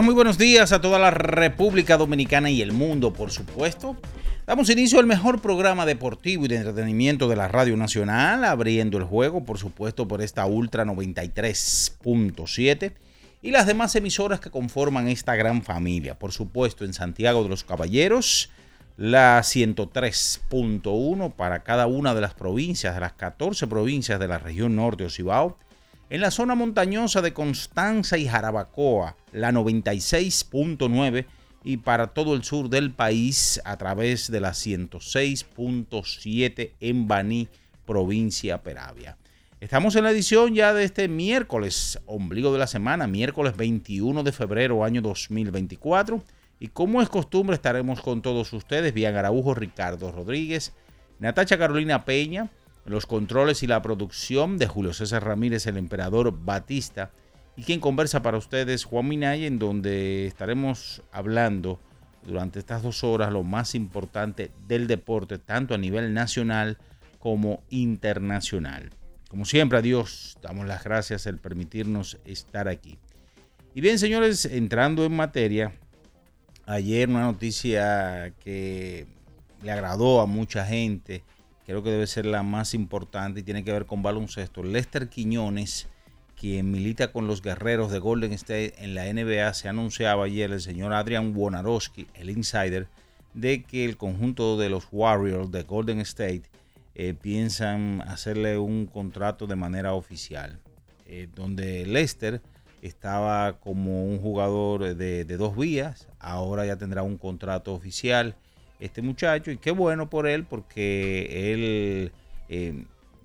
Muy buenos días a toda la República Dominicana y el mundo, por supuesto. Damos inicio al mejor programa deportivo y de entretenimiento de la Radio Nacional, abriendo el juego, por supuesto, por esta Ultra 93.7 y las demás emisoras que conforman esta gran familia. Por supuesto, en Santiago de los Caballeros, la 103.1 para cada una de las provincias, de las 14 provincias de la región norte o Cibao. En la zona montañosa de Constanza y Jarabacoa, la 96.9 y para todo el sur del país a través de la 106.7 en Baní, provincia Peravia. Estamos en la edición ya de este miércoles, ombligo de la semana, miércoles 21 de febrero año 2024. Y como es costumbre estaremos con todos ustedes, Bian Araujo, Ricardo Rodríguez, Natacha Carolina Peña, los controles y la producción de Julio César Ramírez, el emperador Batista, y quien conversa para ustedes, Juan Minay, en donde estaremos hablando durante estas dos horas lo más importante del deporte, tanto a nivel nacional como internacional. Como siempre, a Dios damos las gracias el permitirnos estar aquí. Y bien, señores, entrando en materia, ayer una noticia que le agradó a mucha gente, creo que debe ser la más importante y tiene que ver con baloncesto. Lester Quiñones, quien milita con los guerreros de Golden State en la NBA, se anunciaba ayer el señor Adrian Wonarowski, el insider, de que el conjunto de los Warriors de Golden State eh, piensan hacerle un contrato de manera oficial, eh, donde Lester estaba como un jugador de, de dos vías, ahora ya tendrá un contrato oficial este muchacho y qué bueno por él porque él eh,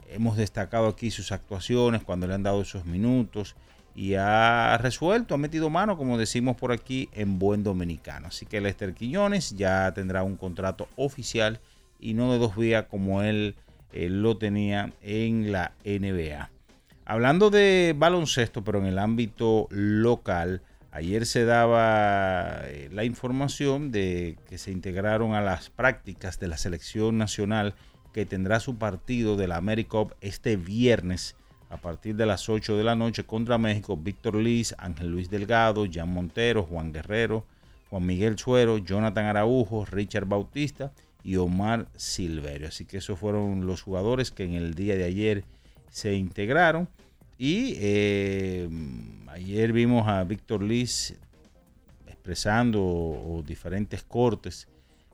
hemos destacado aquí sus actuaciones cuando le han dado esos minutos y ha resuelto, ha metido mano, como decimos por aquí, en buen dominicano. Así que Lester Quiñones ya tendrá un contrato oficial y no de dos vías como él eh, lo tenía en la NBA. Hablando de baloncesto, pero en el ámbito local, ayer se daba eh, la información de que se integraron a las prácticas de la selección nacional que tendrá su partido de la AmeriCup este viernes a partir de las 8 de la noche contra México. Víctor Liz, Ángel Luis Delgado, Jan Montero, Juan Guerrero, Juan Miguel Suero, Jonathan Araujo, Richard Bautista y Omar Silverio. Así que esos fueron los jugadores que en el día de ayer se integraron. Y eh, ayer vimos a Víctor Liz expresando diferentes cortes,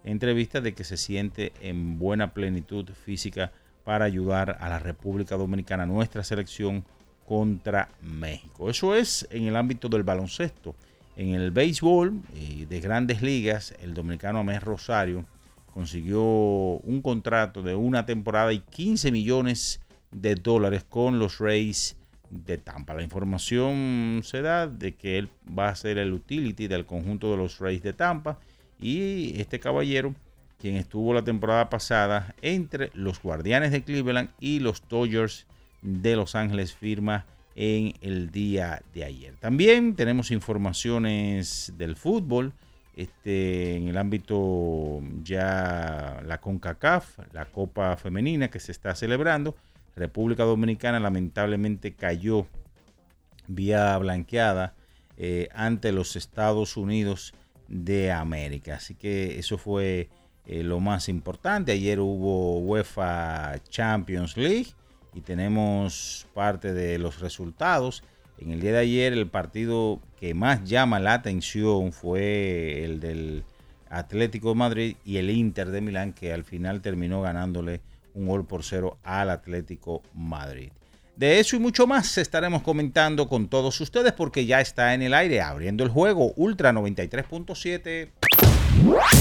entrevistas de que se siente en buena plenitud física para ayudar a la República Dominicana, nuestra selección contra México. Eso es en el ámbito del baloncesto. En el béisbol eh, de grandes ligas, el dominicano Amés Rosario consiguió un contrato de una temporada y 15 millones de dólares con los Rays de Tampa. La información se da de que él va a ser el utility del conjunto de los Rays de Tampa y este caballero, quien estuvo la temporada pasada entre los Guardianes de Cleveland y los Dodgers de Los Ángeles firma en el día de ayer. También tenemos informaciones del fútbol. Este, en el ámbito ya la CONCACAF, la Copa Femenina que se está celebrando. República Dominicana lamentablemente cayó vía blanqueada eh, ante los Estados Unidos de América. Así que eso fue eh, lo más importante. Ayer hubo UEFA Champions League y tenemos parte de los resultados. En el día de ayer el partido que más llama la atención fue el del Atlético de Madrid y el Inter de Milán que al final terminó ganándole un gol por cero al Atlético Madrid. De eso y mucho más estaremos comentando con todos ustedes porque ya está en el aire abriendo el juego Ultra 93.7.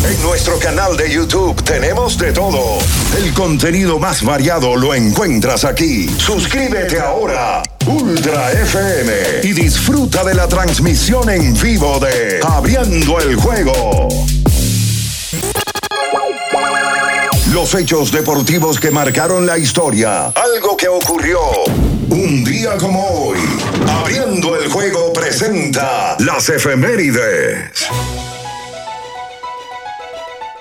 En nuestro canal de YouTube tenemos de todo. El contenido más variado lo encuentras aquí. Suscríbete ahora, Ultra FM, y disfruta de la transmisión en vivo de Abriendo el Juego. Los hechos deportivos que marcaron la historia. Algo que ocurrió un día como hoy. Abriendo el juego presenta las efemérides.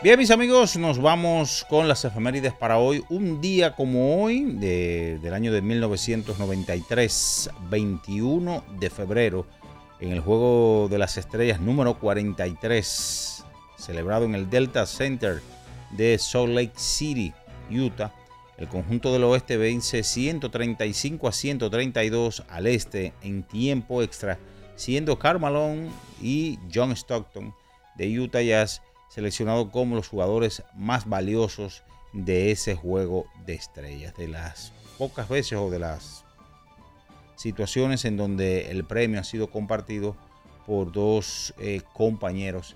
Bien, mis amigos, nos vamos con las efemérides para hoy. Un día como hoy, del año de 1993, 21 de febrero, en el Juego de las Estrellas número 43, celebrado en el Delta Center de Salt Lake City, Utah. El conjunto del oeste vence 135 a 132 al este en tiempo extra, siendo Carmalone y John Stockton de Utah Jazz seleccionados como los jugadores más valiosos de ese juego de estrellas. De las pocas veces o de las situaciones en donde el premio ha sido compartido por dos eh, compañeros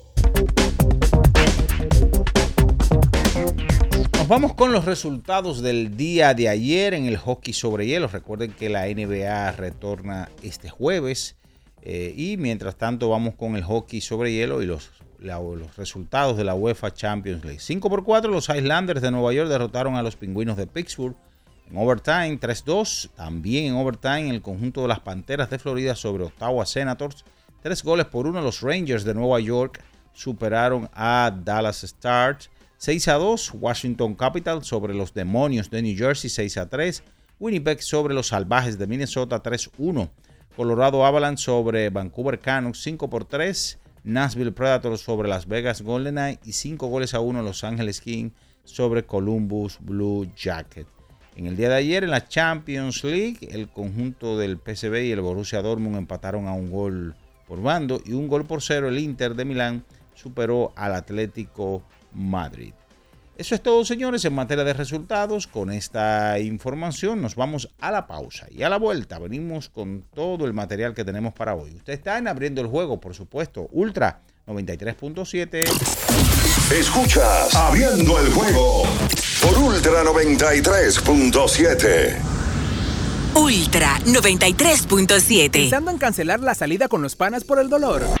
Vamos con los resultados del día de ayer en el hockey sobre hielo. Recuerden que la NBA retorna este jueves. Eh, y mientras tanto vamos con el hockey sobre hielo y los, resultados de la UEFA Champions League. 5 por 4 los Islanders de Nueva York derrotaron a los Pingüinos de Pittsburgh. En overtime 3-2. También en overtime el conjunto de las Panteras de Florida sobre Ottawa Senators. 3 goles por 1 los Rangers de Nueva York superaron a Dallas Stars. 6 a 2, Washington Capital sobre los Demonios de New Jersey 6 a 3, Winnipeg sobre los Salvajes de Minnesota 3 1, Colorado Avalanche sobre Vancouver Canucks 5 por 3, Nashville Predators sobre Las Vegas Golden Knights y 5 goles a 1 Los Angeles Kings sobre Columbus Blue Jacket. En el día de ayer en la Champions League, el conjunto del PSV y el Borussia Dortmund empataron a un gol por bando y un gol por cero el Inter de Milán superó al Atlético Madrid. Eso es todo, señores, en materia de resultados. Con esta información nos vamos a la pausa y a la vuelta venimos con todo el material que tenemos para hoy. Ustedes están abriendo el juego, por supuesto. Ultra 93.7. Escuchas Abriendo el juego por Ultra 93.7. Ultra 93.7. Pensando en cancelar la salida con los panas por el dolor.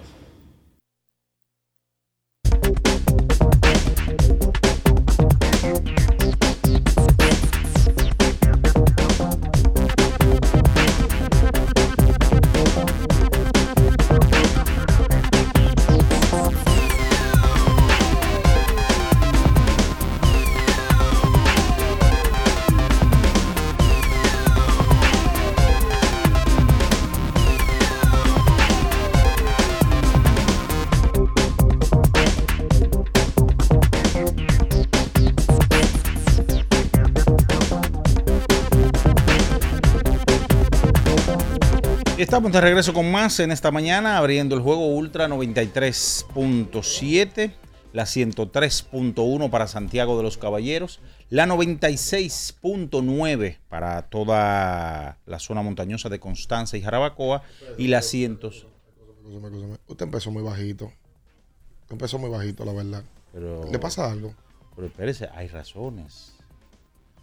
Estamos de regreso con más en esta mañana, abriendo el juego Ultra 93.7, la 103.1 para Santiago de los Caballeros, la 96.9 para toda la zona montañosa de Constanza y Jarabacoa y la 100. Usted empezó muy bajito. Empezó muy bajito, la verdad. Pero, ¿Le pasa algo? Pero espérese, hay razones.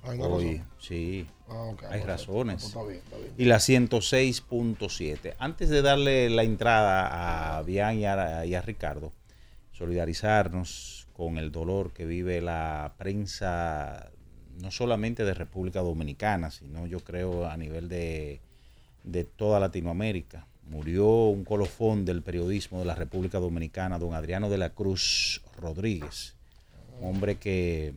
¿Hay una Hoy, razón? sí, Ah, hay razones. Está bien, está bien. Y la 106.7. Antes de darle la entrada a Bian y a, y a Ricardo, solidarizarnos con el dolor que vive la prensa, no solamente de República Dominicana, sino yo creo a nivel de, de toda Latinoamérica. Murió un colofón del periodismo de la República Dominicana, don Adriano de la Cruz Rodríguez, un hombre que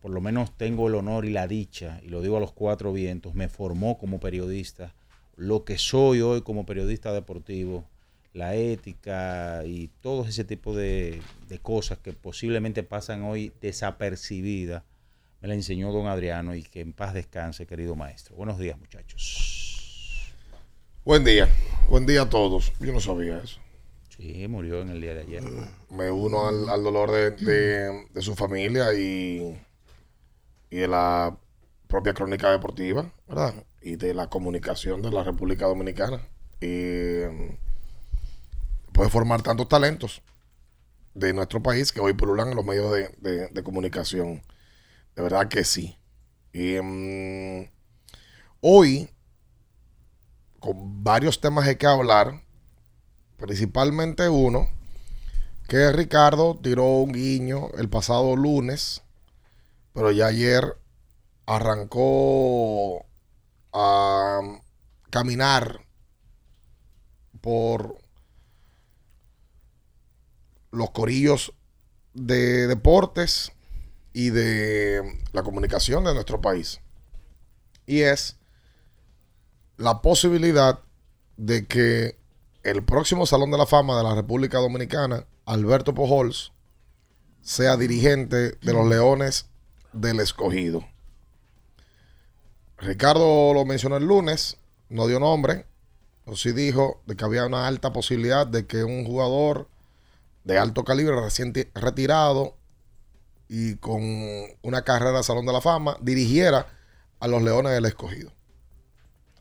por lo menos tengo el honor y la dicha, y lo digo a los cuatro vientos, me formó como periodista, lo que soy hoy como periodista deportivo, la ética y todo ese tipo de, de cosas que posiblemente pasan hoy desapercibidas, me la enseñó don Adriano y que en paz descanse, querido maestro. Buenos días, muchachos. Buen día. Buen día a todos. Yo no sabía eso. Sí, murió en el día de ayer. Me uno al, dolor de, de- su familia y, y de la propia crónica deportiva, ¿verdad? Y de la comunicación de la República Dominicana. Y mm, puede formar tantos talentos de nuestro país que hoy pululan en los medios de, de- de comunicación. De verdad que sí. Y mm, hoy, con varios temas hay que hablar, principalmente uno, que Ricardo tiró un guiño el pasado lunes, pero ya ayer arrancó a caminar por los corillos de deportes y de la comunicación de nuestro país. Y es la posibilidad de que el próximo Salón de la Fama de la República Dominicana, Alberto Pujols, sea dirigente de los Leones del Escogido. Ricardo lo mencionó el lunes, no dio nombre, pero sí dijo de que había una alta posibilidad de que un jugador de alto calibre recién ti- retirado y con una carrera de Salón de la Fama dirigiera a los Leones del Escogido.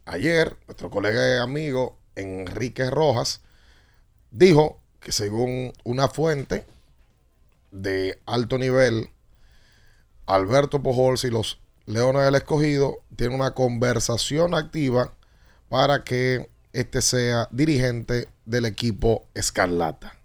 Ayer, nuestro colega y amigo Enrique Rojas dijo que según una fuente de alto nivel, Alberto Pujols y los Leones del Escogido tienen una conversación activa para que este sea dirigente del equipo Escarlata.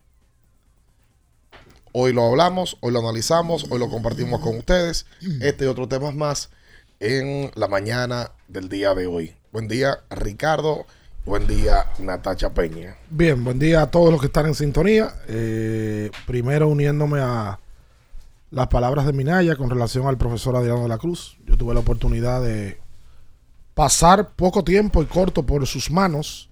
Hoy lo hablamos, hoy lo analizamos, hoy lo compartimos con ustedes. Este y otros temas más en la mañana del día de hoy. Buen día, Ricardo. Buen día, Natacha Peña. Bien, buen día a todos los que están en sintonía. Eh, primero uniéndome a las palabras de Minaya con relación al profesor Adriano de la Cruz. Yo tuve la oportunidad de pasar poco tiempo y corto por sus manos.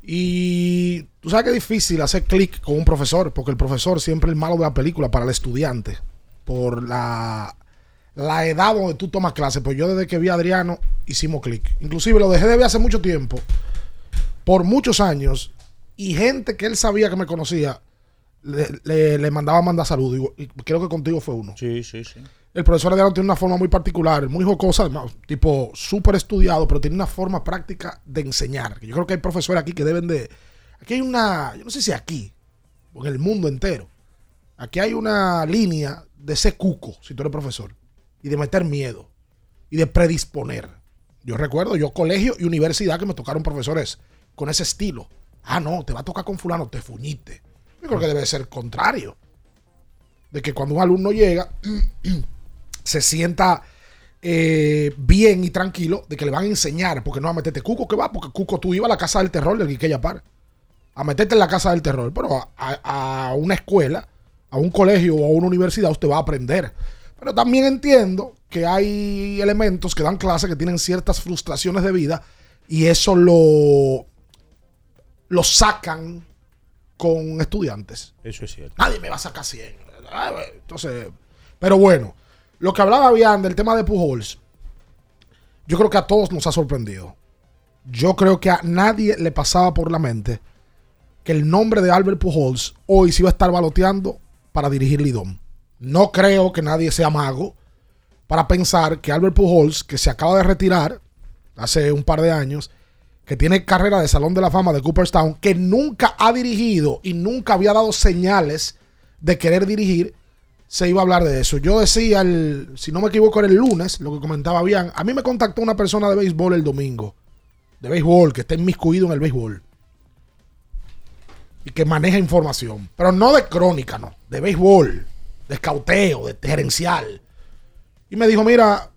Y tú sabes que es difícil hacer clic con un profesor, porque el profesor siempre es el malo de la película para el estudiante, por la, la edad donde tú tomas clase. Pues yo desde que vi a Adriano hicimos clic. Inclusive lo dejé de ver hace mucho tiempo, por muchos años, y gente que él sabía que me conocía, le, le- le mandaba mandar saludos. Y, y creo que contigo fue uno. Sí, sí, sí. El profesor Adriano tiene una forma muy particular, muy jocosa, además, tipo súper estudiado, pero tiene una forma práctica de enseñar. Yo creo que hay profesores aquí que deben de... Aquí hay una, yo no sé si aquí, o en el mundo entero, aquí hay una línea de ser cuco, si tú eres profesor, y de meter miedo, y de predisponer. Yo recuerdo, yo colegio y universidad que me tocaron profesores con ese estilo. Ah, no, te va a tocar con fulano, te fuñiste. Yo creo que debe ser contrario. De que cuando un alumno llega, se sienta eh, bien y tranquilo de que le van a enseñar, porque no va a meterte Cuco, que va, porque Cuco tú ibas a la casa del terror del Quiqueya Par, a meterte en la casa del terror, pero a, a- a una escuela, a un colegio o a una universidad usted va a aprender. Pero también entiendo que hay elementos que dan clase que tienen ciertas frustraciones de vida y eso lo, lo sacan con estudiantes. Eso es cierto. Nadie me va a sacar 100. Ah, Entonces, pero bueno, lo que hablaba bien del tema de Pujols, yo creo que a todos nos ha sorprendido. Yo creo que a nadie le pasaba por la mente que el nombre de Albert Pujols hoy se iba a estar baloteando para dirigir Lidón. No creo que nadie sea mago para pensar que Albert Pujols, que se acaba de retirar hace un par de años, que tiene carrera de Salón de la Fama de Cooperstown, que nunca ha dirigido y nunca había dado señales de querer dirigir, se iba a hablar de eso. Yo decía, si no me equivoco, era el lunes, lo que comentaba bien. A mí me contactó una persona de béisbol el domingo, de béisbol, que está inmiscuido en el béisbol y que maneja información, pero no de crónica, no, de béisbol, de escauteo, de gerencial. Y me dijo, mira,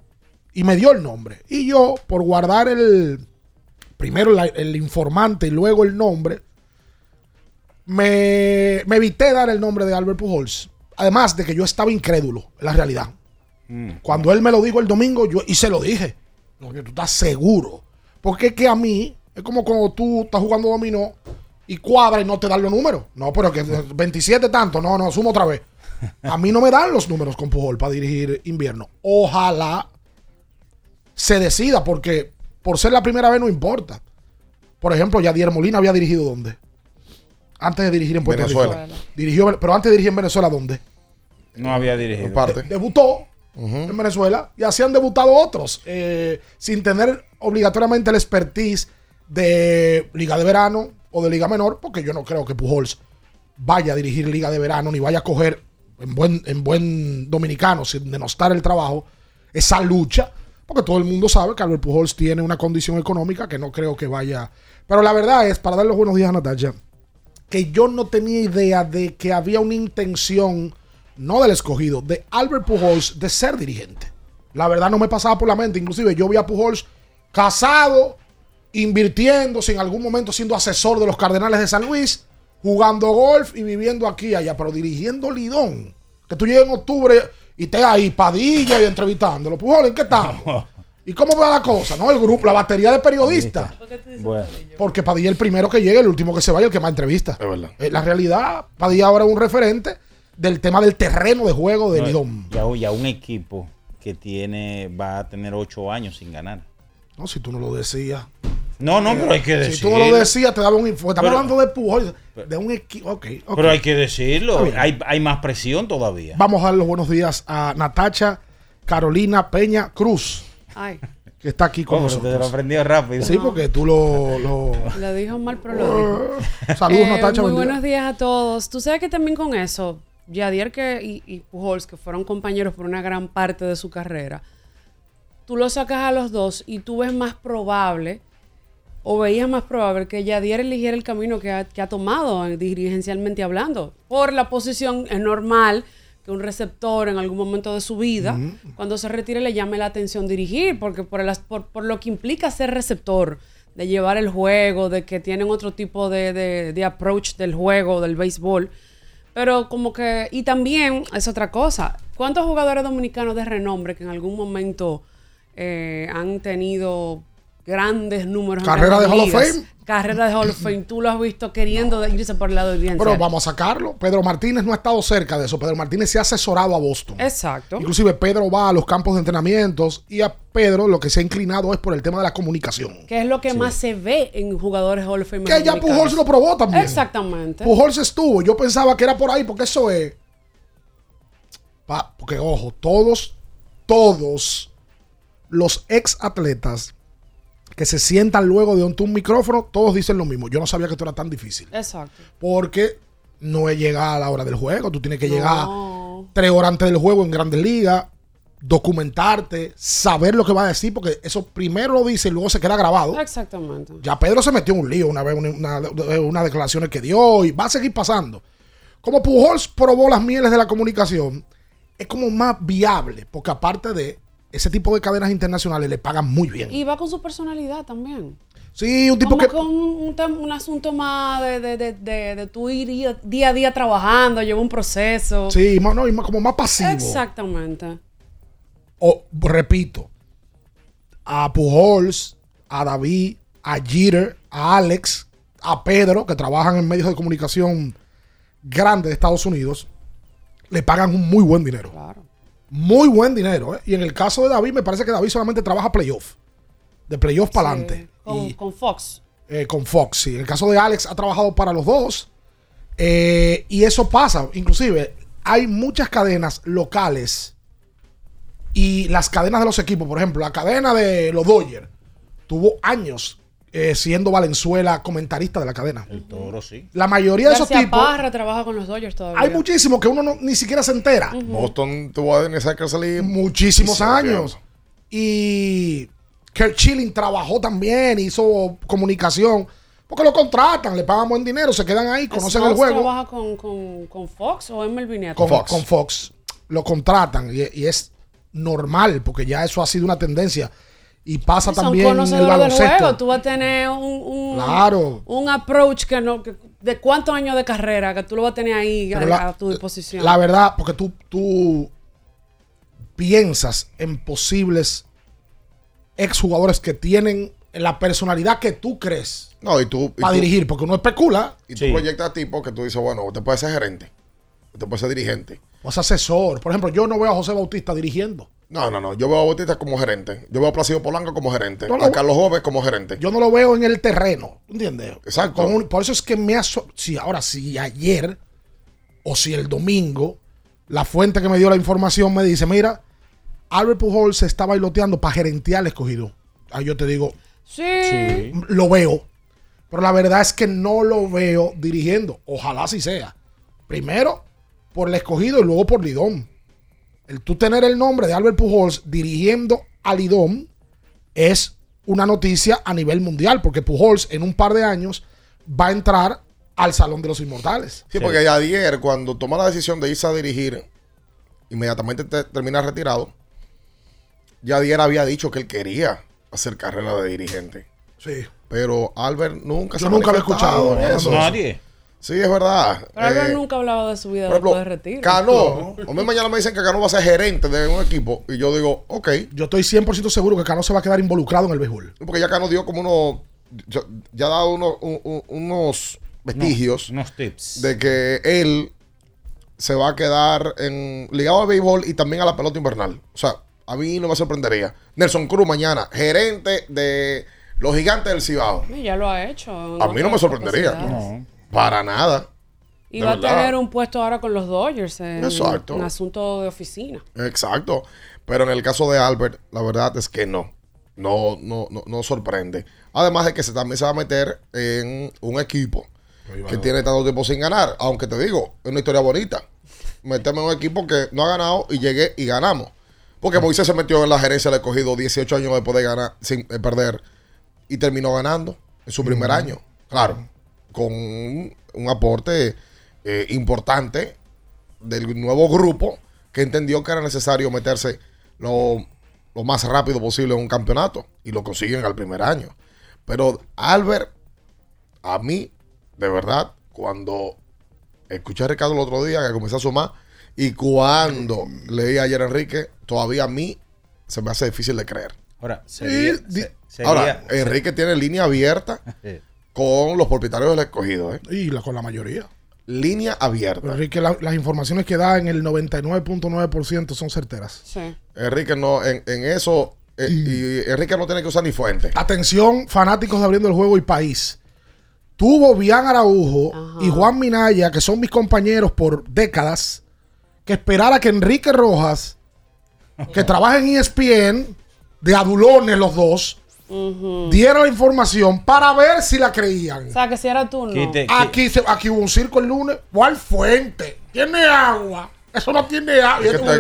y me dio el nombre. Y yo, por guardar el, primero la- el informante y luego el nombre, me, me evité dar el nombre de Albert Pujols. Además de que yo estaba incrédulo en la realidad. Cuando él me lo dijo el domingo, yo y se lo dije. No, tú estás seguro. Porque es que a mí, es como cuando tú estás jugando dominó y cuadra y no te dan los números. No, pero que 27 tanto, no, no, sumo otra vez. A mí no me dan los números con Pujol para dirigir invierno. Ojalá se decida, porque por ser la primera vez no importa. Por ejemplo, Yadier Molina había dirigido dónde? Antes de dirigir en Puerto Venezuela. Rico. Dirigió, pero antes de dirigir en Venezuela, ¿dónde? No había dirigido. Parte. Debutó en Venezuela y así han debutado otros, eh, sin tener obligatoriamente el expertise de Liga de Verano o de Liga Menor, porque yo no creo que Pujols vaya a dirigir Liga de Verano ni vaya a coger en buen, en buen dominicano, sin denostar el trabajo, esa lucha, porque todo el mundo sabe que Albert Pujols tiene una condición económica que no creo que vaya. Pero la verdad es, para dar los buenos días a Natalia, que yo no tenía idea de que había una intención, no del escogido, de Albert Pujols de ser dirigente. La verdad no me pasaba por la mente. Inclusive yo vi a Pujols casado, invirtiendo, en algún momento siendo asesor de los Cardenales de San Luis, jugando golf y viviendo aquí y allá, pero dirigiendo Lidón. Que tú llegues en octubre y estés ahí, Padilla y entrevistándolo. ¿en qué estamos? ¿Y cómo va la cosa? ¿No? El grupo, la batería de periodistas. Bueno, Porque Padilla es el primero que llegue, el último que se vaya, el que más entrevista. Es verdad. Eh, la realidad, Padilla ahora es un referente del tema del terreno de juego del no, Lidón. ya, ya un equipo que tiene va a tener ocho años sin ganar. No, si tú no lo decías. No, no, pero hay que decirlo. Si tú no lo decías, te daba un informe. Estamos Pero- hablando de Pujol, de un equipo. Ok, ok. Pero hay que decirlo. Hay, hay más presión todavía. Vamos a dar los buenos días a Natacha Carolina Peña Cruz, Ay, que está aquí con pero te lo nosotros. aprendió rápido. Sí, porque tú lo. lo- lo dijo mal, pero lo dijo. Saludos, Eh, Natacha. Muy buenos días a todos. Tú sabes que también con eso, Yadier que, y, y Pujols, que fueron compañeros por una gran parte de su carrera, tú lo sacas a los dos y tú ves más probable, o veías más probable que Yadier eligiera el camino que ha, que ha tomado eh, dirigencialmente hablando. Por la posición es normal que un receptor en algún momento de su vida, cuando se retire, le llame la atención dirigir, porque por, el por, por lo que implica ser receptor, de llevar el juego, de que tienen otro tipo de, de- de approach del juego, del béisbol. Pero como que, y también es otra cosa, ¿cuántos jugadores dominicanos de renombre que en algún momento eh, han tenido grandes números? Carrera de Hall of? Fame. Carrera de Hall of Fame, tú lo has visto queriendo irse por el lado del bien. Pero vamos a sacarlo. Pedro Martínez no ha estado cerca de eso. Pedro Martínez se ha asesorado a Boston. Exacto. Inclusive Pedro va a los campos de entrenamientos y a Pedro lo que se ha inclinado es por el tema de la comunicación. Que es lo que más se ve en jugadores Hall of Fame. Que ya Pujols lo probó también. Exactamente. Pujols estuvo. Yo pensaba que era por ahí porque eso es... Pa- porque ojo, todos, todos los ex atletas que se sientan luego de un, un micrófono, todos dicen lo mismo. Yo no sabía que esto era tan difícil. Exacto. Porque no es llegar a la hora del juego. Tú tienes que llegar tres horas antes del juego en Grandes Ligas, documentarte, saber lo que va a decir, porque eso primero lo dice y luego se queda grabado. Exactamente. Ya Pedro se metió en un lío una vez, una, una, unas declaraciones que dio y va a seguir pasando. Como Pujols probó las mieles de la comunicación, es como más viable, porque aparte de ese tipo de cadenas internacionales le pagan muy bien. Y va con su personalidad también. Sí, un tipo Como que... con un, asunto más de, de, de, de, de tu ir día, día a día trabajando, lleva un proceso. Sí, más- no, y más- como más pasivo. Exactamente. o repito, a Pujols, a David, a Jeter, a Alex, a Pedro, que trabajan en medios de comunicación grandes de Estados Unidos, le pagan un muy buen dinero. Muy buen dinero. ¿eh? Y en el caso de David, me parece que David solamente trabaja playoff. De playoff para adelante. Con, con Fox. Eh, con Fox, sí. En el caso de Alex, ha trabajado para los dos. Eh, y eso pasa. Inclusive, hay muchas cadenas locales y las cadenas de los equipos. Por ejemplo, la cadena de los Dodgers tuvo años eh, siendo Valenzuela comentarista de la cadena. El toro, sí. La mayoría de esos tipos... Parra trabaja con los Dodgers todavía. Hay muchísimos que uno no- ni siquiera se entera. Boston tuvo a Dennis Eckersley Muchísimos Sí, años. Y Kurt Schilling trabajó también, hizo comunicación. Porque lo contratan, le pagan buen dinero, se quedan ahí, conocen el juego. trabaja con, con, con Fox o es Melvin Nieto? con Fox. con Fox. Lo contratan y, y es normal porque ya eso ha sido una tendencia. Y pasa Son también en el baloncesto. juego. Tú vas a tener un, un, Claro. un approach que no, que- de cuántos años de carrera que tú lo vas a tener ahí a, Pero la- a tu disposición. La verdad, porque tú, tú piensas en posibles exjugadores que tienen la personalidad que tú crees No, y tú. y para tú- dirigir, porque uno especula. Y tú proyectas tipos que tú dices, bueno, usted puede ser gerente, usted puede ser dirigente. O sea, asesor. Por ejemplo, yo no veo a José Bautista dirigiendo. No, no, no. Yo veo a Bautista como gerente. Yo veo a Placido Polanco como gerente. No, a Carlos Jóvenes como gerente. Yo no lo veo en el terreno, ¿entiendes? Exacto. Con un- por eso es que me aso si ahora, si ayer o si el domingo, la fuente que me dio la información me dice, mira, Albert Pujol se está bailoteando para gerentear el escogido. Ahí yo te digo, Sí. lo veo. Pero la verdad es que no lo veo dirigiendo. Ojalá así sea. Primero por el escogido y luego por Lidón. El tú tener el nombre de Albert Pujols dirigiendo a Lidón es una noticia a nivel mundial, porque Pujols en un par de años va a entrar al Salón de los Inmortales. Sí, porque ayer, cuando toma la decisión de irse a dirigir, inmediatamente te- termina retirado. Ya ayer había dicho que él quería hacer carrera de dirigente. Sí. Pero Albert nunca Yo nunca había manifestado escuchado eso. Nadie. Sí, es verdad. Pero Eh, nunca hablaba de su vida por ejemplo, después de retiro. Cano, a mí mañana me dicen que Cano va a ser gerente de un equipo y yo digo, ok. Yo estoy 100% seguro que Cano se va a quedar involucrado en el béisbol. Porque ya Cano dio como unos, ya, ya ha dado unos, un- un- unos vestigios unos tips de que él se va a quedar en, ligado al béisbol y también a la pelota invernal. O sea, a mí no me sorprendería. Nelson Cruz mañana, gerente de los gigantes del Cibao. Y Ya lo ha hecho. A mí no me sorprendería. capacidades. Para nada. Y va a tener un puesto ahora con los Dodgers en, Exacto. en asunto de oficina. Exacto. Pero en el caso de Albert, la verdad es que no. No, no, no, no sorprende. Además de que se, también se va a meter en un equipo que tiene tanto tiempo sin ganar. Aunque te digo, es una historia bonita. Meterme en un equipo que no ha ganado y llegué y ganamos. Porque Moisés se metió en la gerencia del escogido 18 años después de ganar, sin perder. Y terminó ganando en su primer año. Claro. Con un, un aporte eh, importante del nuevo grupo que entendió que era necesario meterse lo, lo más rápido posible en un campeonato y lo consiguen al primer año. Pero Albert, a mí, de verdad, cuando escuché a Ricardo el otro día que comencé a sumar y cuando leí ayer a Enrique, todavía a mí se me hace difícil de creer. Ahora, sería- se- sería- Ahora, Enrique tiene línea abierta con los propietarios del escogido. ¿eh? Y la, con la mayoría. Línea abierta. Pero Enrique, la- las informaciones que da en el 99.9% son certeras. Sí. Enrique no, en, en eso, eh, y Enrique no tiene que usar ni fuente. Atención, fanáticos de Abriendo el Juego y País. Tuvo Bian Araujo y Juan Minaya, que son mis compañeros por décadas, que esperar a que Enrique Rojas, que trabaja en ESPN, de adulones los dos, diera la información para ver si la creían. O sea, que si era tú, no. Aquí, se- aquí hubo un circo el lunes. ¿Cuál fuente? ¿Tiene agua? Eso no tiene agua. Es que pero que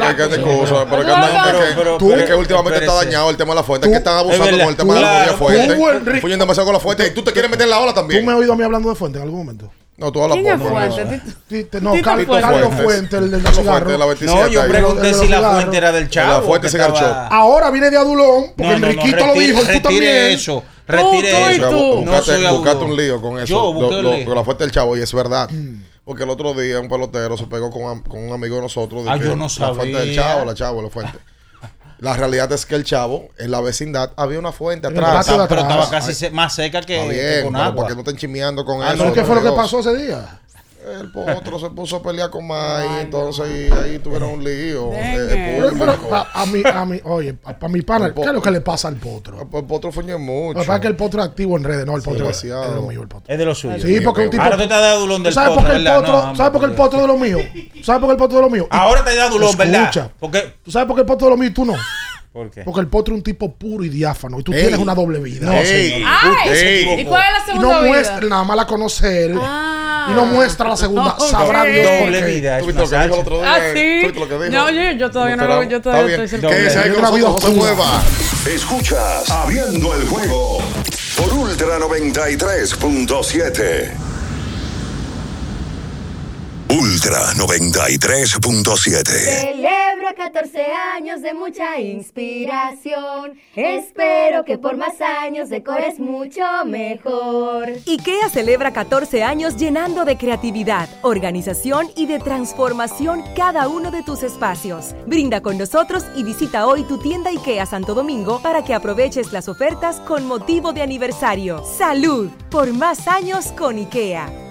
andan- Pero- es que- pero- tú- es que últimamente está dañado el tema de la fuente, Tú- es que están abusando es verdad, con el tema de la tú- fuente. tú, Fuyen demasiado con la fuente y tú te quieres meter en la ola ¿Tú también. me has oído a mí hablando de fuente en algún momento? No, tú hablas ¿Quién es Fuente? no. Carlos Fuentes. Fuente, el del cigarro. Fuente de la 27 No, yo pregunté si la fuente era del chavo. La fuente estaba- shop. Ahora viene de Adulón, porque No, no, no, Enriquito lo retire- dijo, y tú retire también. eso. Retire eso. Buscate, un lío con eso. Con la fuente del chavo, y es verdad. Porque el otro día un pelotero se pegó con, un amigo de nosotros. De Ah, que yo no La fuente del sabía. chavo, la chavo, la fuente. La realidad es que el chavo, en la vecindad, había una fuente atrás. Pero atrás. estaba casi se- más seca que, Está que bien, con pero agua. para que no estén chimeando con Ah, eso. ¿Pero qué fue lo que pasó ese día? El potro se puso a pelear con May, entonces y ahí tuvieron un lío. Pero, a, a mí, a mí, oye, para mi pana, El ¿qué es lo que le pasa al potro? Lo El potro fuñe mucho. que pasa es que el potro es activo en redes, no, el Sí, potro es, demasiado. es lo mío, el potro. Es de lo suyo. Sí, porque un tipo. Ahora tú estás de adulón del ¿Sabes por potro, qué el potro? No, ¿Sabes por qué el potro es de lo mío? ¿Sabes por qué el potro es de lo mío? Y- Ahora estás de adulón, ¿verdad? Escucha. Porque, ¿Tú sabes por qué el potro es de lo mío y tú no? ¿Por qué? Porque el potro es un tipo puro y diáfano y tú Ey. tienes una doble vida. No, señor. ¡Ay! ¿Y cuál es la y segunda no muestra, nada más la conoce él. Ah. Y no muestra la segunda. Ok. Sabrá Dios por Doble vida, es ¿Tú viste una lo que dijo el salsa. otro día? Ah, ¿Tú sí. viste lo que dijo? No, oye, yo todavía no. Escuchas Abriendo el juego por Ultra 93.7. Ultra 93.7. Celebro 14 años de mucha inspiración. Espero que por más años decores mucho mejor. IKEA celebra 14 años llenando de creatividad, organización y de transformación cada uno de tus espacios. Brinda con nosotros y visita hoy tu tienda IKEA Santo Domingo para que aproveches las ofertas con motivo de aniversario. ¡Salud! Por más años con IKEA.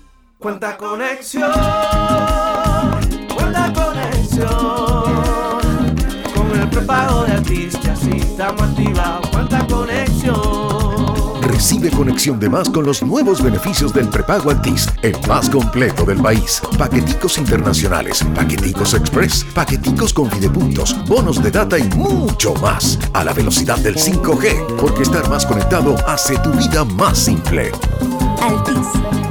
Cuánta conexión, cuánta conexión. Con el prepago de artistas, sí estamos activados. Cuánta conexión. Recibe conexión de más con los nuevos beneficios del prepago Altis, el más completo del país. Paqueticos internacionales, paqueticos express, paqueticos con videopuntos, bonos de data y mucho más. A la velocidad del 5G, porque estar más conectado hace tu vida más simple. Altis.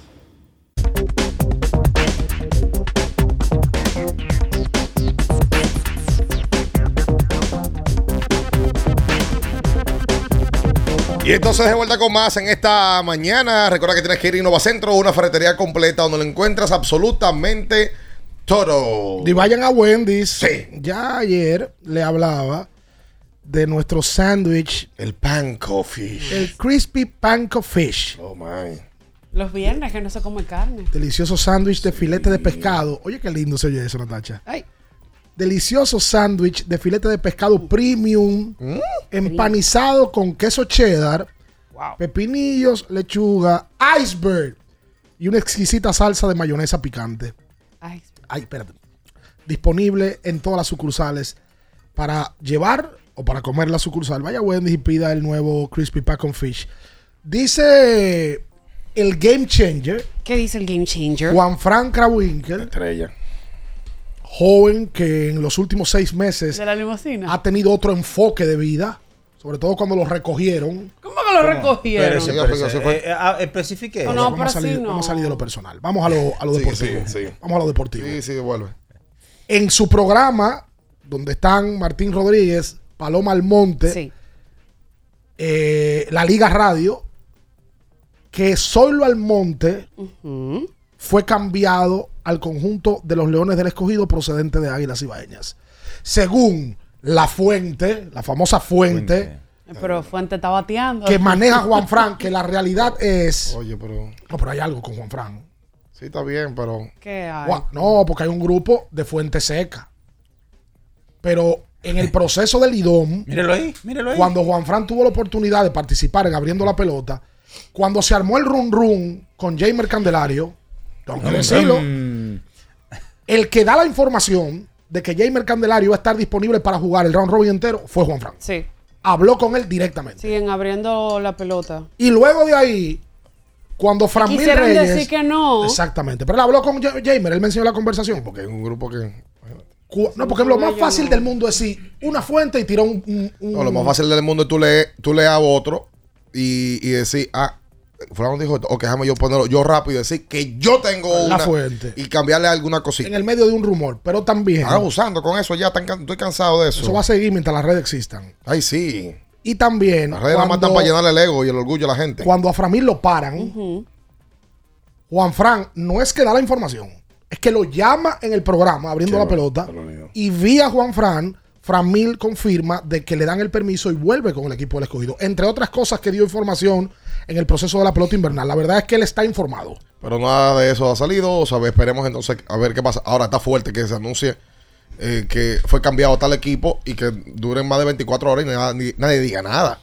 Y entonces de vuelta con más en esta mañana. Recuerda que tienes que ir a Innova Centro, una ferretería completa donde lo encuentras absolutamente todo. Y vayan a Wendy's. Ya ayer le hablaba de nuestro sándwich. El panko fish. El crispy panko fish. Oh, my. Los viernes que no se come carne. Delicioso sándwich de filete de pescado. Oye, qué lindo se oye eso, Natacha. Ay. Delicioso sándwich de filete de pescado premium, empanizado con queso cheddar, pepinillos, lechuga, iceberg y una exquisita salsa de mayonesa picante. Ay, espérate. Disponible en todas las sucursales para llevar o para comer la sucursal. Vaya Wendy's y pida el nuevo Crispy Pack on Fish. Dice el Game Changer. ¿Qué dice el Game Changer? Juan Frank Krawinkel. Estrella. Joven que en los últimos seis meses ¿De la limusina? ha tenido otro enfoque de vida. sobre todo cuando lo recogieron. ¿Cómo que lo recogieron? Eh, eh, ah, especifique. No, no, vamos, pero a salir, no. vamos a salir de lo personal. Vamos a lo, a lo Sí, deportivo. sí, sí. Vamos a lo deportivo. Sí, sí, vuelve. En su programa, donde están Martín Rodríguez, Paloma Almonte, Sí. eh, la Liga Radio, que Zoilo Almonte fue cambiado al conjunto de los Leones del Escogido procedente de Águilas Ibaeñas. Según la fuente, la famosa fuente, Pero Fuente está bateando. que maneja Juan Fran, que la realidad es... Oye, pero. No, pero hay algo con Juan Fran. Sí, está bien, pero. ¿Qué hay? Juan- no, porque hay un grupo de fuente seca. Pero en el proceso del IDOM, Mírelo ahí, mírelo ahí. cuando Juan Fran tuvo la oportunidad de participar en abriendo la pelota, cuando se armó el run run con Jamer Candelario, tengo que decirlo, el que da la información de que Jamer Candelario iba a estar disponible para jugar el round robin entero fue Juan Fran. Sí. Habló con él directamente. Siguen abriendo la pelota. Y luego de ahí, cuando Fran Quisieran Reyes, decir que no. Exactamente. Pero él habló con Ja- Jamer, él mencionó la conversación. Porque es un grupo que. No, porque lo más fácil del mundo es si una fuente y tiró un. un- un- No, lo más fácil del mundo es tú lees, tú lees a otro y, y decir, ah, fulano dijo esto, ok, déjame yo ponerlo yo rápido y decir que yo tengo La una fuente. y cambiarle alguna cosita. en el medio de un rumor. Pero también. Están abusando con eso, ya están estoy cansado de eso. Eso va a seguir mientras las redes existan. Ay, sí. Y también. Las redes cuando- están para llenarle el ego y el orgullo a la gente. Cuando a Framil lo paran, Juan Fran no es que da la información, es que lo llama en el programa abriendo la pelota y vía Juan Fran, Framil confirma de que le dan el permiso y vuelve con el equipo del escogido. Entre otras cosas que dio información en el proceso de la pelota invernal. La verdad es que él está informado. Pero nada de eso ha salido. O sea, esperemos entonces a ver qué pasa. Ahora está fuerte que se anuncie eh, que fue cambiado tal equipo y que duren más de 24 horas y nada- ni- nadie diga nada.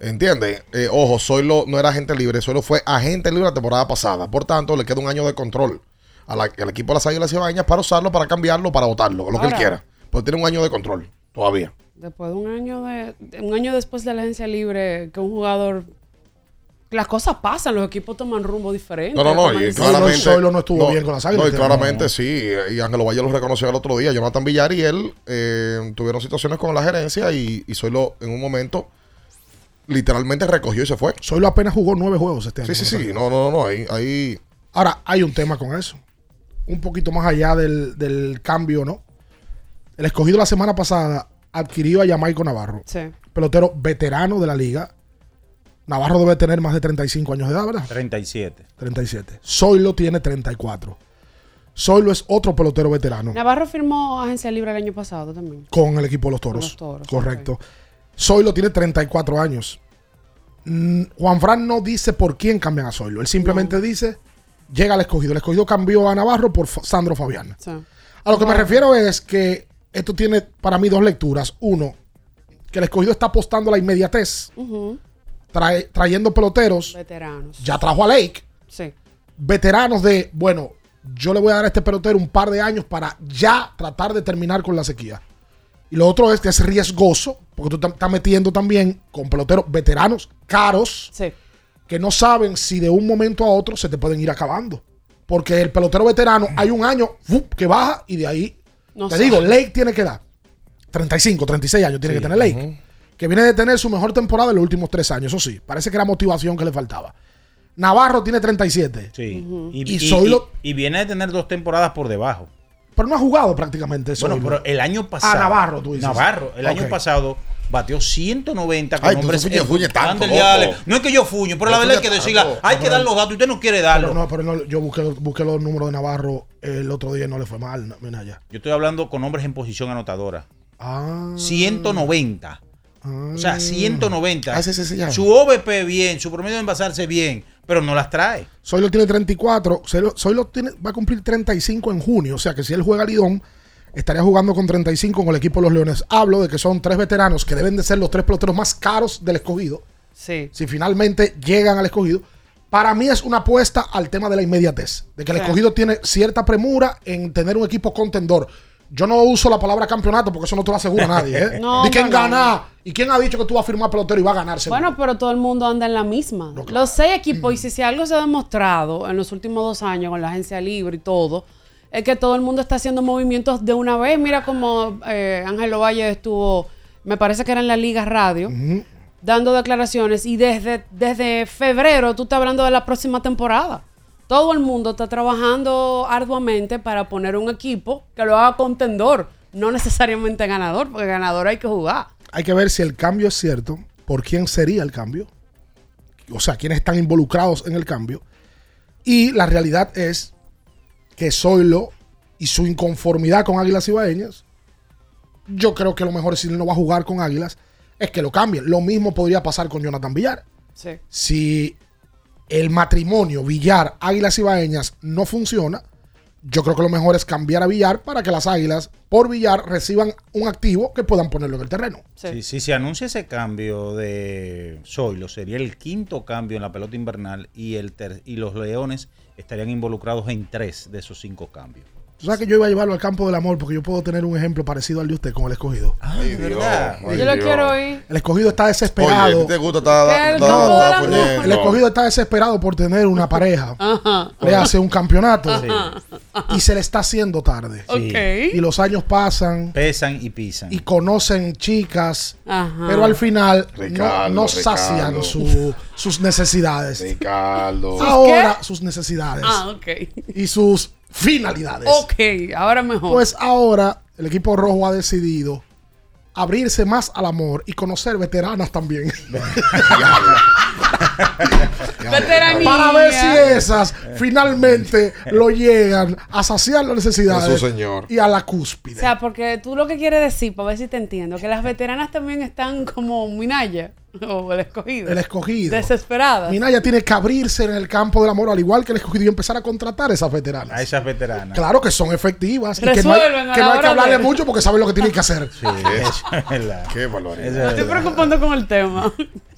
¿Entiendes? Eh, ojo, Zoilo no era agente libre, Zoilo fue agente libre la temporada pasada. Por tanto, le queda un año de control a la- al equipo de las Águilas Cibaeñas para usarlo, para cambiarlo, para votarlo, lo que él quiera. Pero tiene un año de control todavía. Después de un año de, de- un año después de la agencia libre, que un jugador las cosas pasan, los equipos toman rumbo diferente. No, no, no. Y claramente. Zoilo no estuvo bien con las Águilas, No, y claramente sí. Y Ángelo Valle lo reconoció el otro día. Jonathan Villar y él eh, tuvieron situaciones con la gerencia y, y Zoilo en un momento literalmente recogió y se fue. Zoilo apenas jugó nueve juegos este año. Sí, sí, sí. No, no, no. Ahí, ahí Ahora, hay un tema con eso. Un poquito más allá del, del cambio, ¿no? El escogido la semana pasada adquirió a Jamaico Navarro, Sí. pelotero veterano de la liga. Navarro debe tener más de 35 años de edad, ¿verdad? 37. 37. Zoilo tiene 34. Zoilo es otro pelotero veterano Navarro firmó agencia libre el año pasado también. con el equipo de los toros. los Toros, Correcto. Zoilo tiene 34 años. Mm, Juan Fran no dice por quién cambian a Zoilo. Él simplemente dice, llega al escogido. El escogido cambió a Navarro por Sandro Fabián. Sí. A lo que me refiero es que esto tiene para mí dos lecturas. Uno, que el escogido está apostando a la inmediatez, trae- trayendo peloteros. Veteranos. Ya trajo a Lake. Sí. Veteranos de, bueno, yo le voy a dar a este pelotero un par de años para ya tratar de terminar con la sequía. Y lo otro es que es riesgoso, porque tú estás metiendo también con peloteros veteranos caros Sí. que no saben si de un momento a otro se te pueden ir acabando. Porque el pelotero veterano hay un año que baja y de ahí, No te digo, Lake tiene que dar 35, 36 años tiene que tener Lake. Que viene de tener su mejor temporada en los últimos tres años, eso sí. Parece que era motivación que le faltaba. Navarro tiene 37. Sí. Y, Y, y- Zoilo- y- y viene de tener dos temporadas por debajo. pero no ha jugado prácticamente Bueno, Zoilo. pero el año pasado. Ah, Navarro, tú dices. Navarro, el año pasado batió 190 con Ay, hombres tanto, loco. dale. No es que yo fuño, pero No la verdad fuñes que decirla. tanto. Hay que pero dar los datos y usted no quiere Pero darlo. no, pero no, yo busqué, busqué los números de Navarro el otro día y no le fue mal. mira ya. Yo estoy hablando con hombres en posición anotadora. Ah. 190. O sea, 190. Ah, sí, sí, sí, ya. Su OVP bien, su promedio de envasarse bien, pero no las trae. Zoilo tiene 34. Zoilo, Zoilo tiene, va a cumplir 35 en junio. O sea que si él juega Lidón, estaría jugando con 35 con el equipo de los Leones. Hablo de que son tres veteranos que deben de ser los tres peloteros más caros del escogido. Sí. Si finalmente llegan al escogido. Para mí es una apuesta al tema de la inmediatez. De que el Sí. escogido tiene cierta premura en tener un equipo contendor. Yo no uso la palabra campeonato porque eso no te lo asegura nadie. ¿eh? No, ¿De quién no, no. gana? ¿Y quién ha dicho que tú vas a firmar pelotero y va a ganar? seguro? Bueno, pero todo el mundo anda en la misma. Los seis equipos, y si, si algo se ha demostrado en los últimos dos años con la agencia libre y todo, es que todo el mundo está haciendo movimientos de una vez. Mira como eh, Ángelo Valle estuvo me parece que era en la Liga Radio, dando declaraciones y desde, desde febrero tú estás hablando de la próxima temporada. Todo el mundo está trabajando arduamente para poner un equipo que lo haga contendor, no necesariamente ganador, porque ganador hay que jugar. Hay que ver si el cambio es cierto, por quién sería el cambio, o sea, quiénes están involucrados en el cambio. Y la realidad es que Zoilo y su inconformidad con Águilas Ibaeñas, yo creo que lo mejor si él no va a jugar con Águilas es que lo cambien. Lo mismo podría pasar con Jonathan Villar. Sí. Si el matrimonio Villar, Águilas Ibaeñas no funciona, yo creo que lo mejor es cambiar a Villar para que las Águilas por Villar reciban un activo que puedan ponerlo en el terreno. Si, si se anuncia ese cambio de Zoilo, sería el quinto cambio en la pelota invernal y, el ter- y los Leones estarían involucrados en tres de esos cinco cambios. Tú sabes que yo iba a llevarlo al campo del amor porque yo puedo tener un ejemplo parecido al de usted con el escogido. Ay, ¿verdad? Yo lo quiero oír. El escogido está desesperado. Oye, ¿te gusta? Está, ¿Qué? ¿El está- poniendo. El escogido está desesperado por tener una pareja. Ajá. Le hace un campeonato. Ajá. Y se le está haciendo tarde. Ok. Y los años pasan Pesan y pisan. y conocen chicas. Ajá. Pero al final no- Ricardo, no, sacian su- sus necesidades. Ricardo. Ahora sus necesidades. Ah, ok. Y sus finalidades. Ok, ahora mejor. Pues ahora el equipo rojo ha decidido abrirse más al amor y conocer veteranas también. Veteranía. Para ver si esas finalmente lo llegan a saciar las necesidades Señor. y a la O cúspide. sea, porque tú lo que quieres decir, para ver si te entiendo, que las veteranas también están como Minaya o el escogido. El escogido. Desesperadas. Minaya tiene que abrirse en el campo del amor, al igual que el escogido, y empezar a contratar a esas veteranas. A esas veteranas. Claro que son efectivas y que no hay, que, no hay que hablarle de- mucho porque saben lo que tienen que hacer. Sí, es verdad. Qué barbaridad. Eso Me es estoy preocupando con el tema.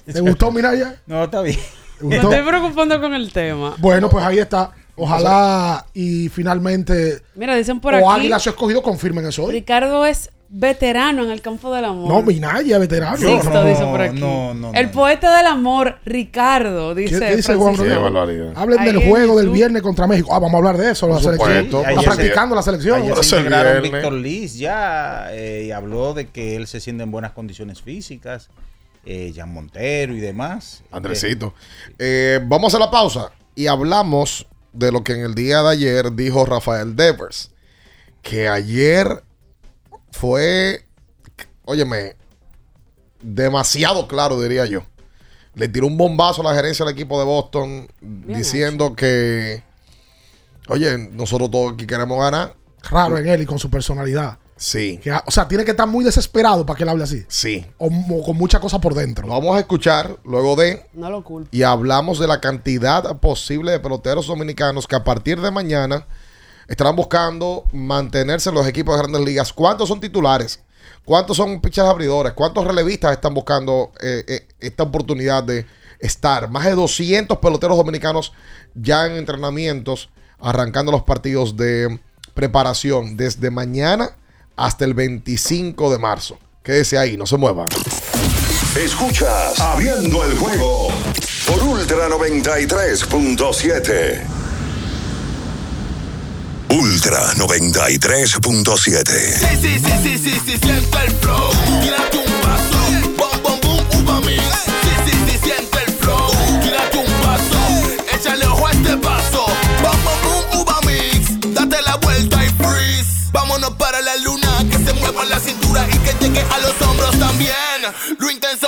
¿Te gustó, Minaya? No, está bien. ¿Te Me estoy preocupando con el tema. Bueno, pues ahí está. Ojalá y finalmente Mira, dicen por o aquí. Águila su escogido confirmen eso hoy. Ricardo es veterano en el campo del amor. No, Minaya, veterano. Sixto No, dice por aquí. no, no, el no. poeta del amor, Ricardo, dice. ¿Qué dice Juan. Qué Rodríguez? barbaridad. Hablen Ahí del juego del viernes contra México. Ah, vamos a hablar de eso, la selección. Está Ayer se- practicando la selección. Ayer se integraron. Víctor Liz ya eh, y habló de que él se siente en buenas condiciones físicas. Eh, Jan Montero y demás. Andresito. Eh, vamos a la pausa y hablamos de lo que en el día de ayer dijo Rafael Devers. Que ayer fue, óyeme, demasiado claro, diría yo. Le tiró un bombazo a la gerencia del equipo de Boston diciendo que, oye, nosotros todos aquí queremos ganar. Raro en él y con su personalidad. Sí, Que, o sea, tiene que estar muy desesperado para que él hable así. sí. O, o con mucha cosa por dentro. Lo vamos a escuchar luego de No lo culpo. y hablamos de la cantidad posible de peloteros dominicanos que a partir de mañana estarán buscando mantenerse en los equipos de grandes ligas. ¿Cuántos son titulares? ¿Cuántos son pitchers abridores? ¿Cuántos relevistas están buscando eh, eh, esta oportunidad de estar? Más de 200 peloteros dominicanos ya en entrenamientos, arrancando los partidos de preparación desde mañana hasta el 25 de marzo. Quédese ahí, no se muevan. Escuchas Abriendo el juego por Ultra 93.7. Ultra 93.7. Sí, sí, sí, sí, sí, sí, siente el flow. Tírate un paso. Bom, bom, boom, uva mix. Sí, sí, sí, siente el flow. Tírate un paso. Échale ojo a este paso. Bom, bom, boom, uva mix. Date la vuelta y freeze. Vámonos para la luna. Que se mueva la cintura y que llegue a los hombros también. Lo intenso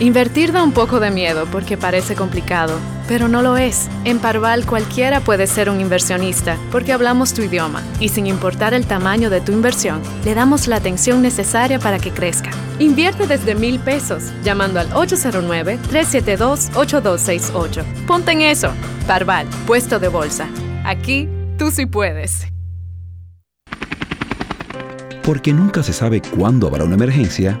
Invertir da un poco de miedo porque parece complicado, pero no lo es. En Parval cualquiera puede ser un inversionista porque hablamos tu idioma y sin importar el tamaño de tu inversión, le damos la atención necesaria para que crezca. Invierte desde mil pesos llamando al 809-372-8268. Ponte en eso. Parval, puesto de bolsa. Aquí tú sí puedes. Porque nunca se sabe cuándo habrá una emergencia,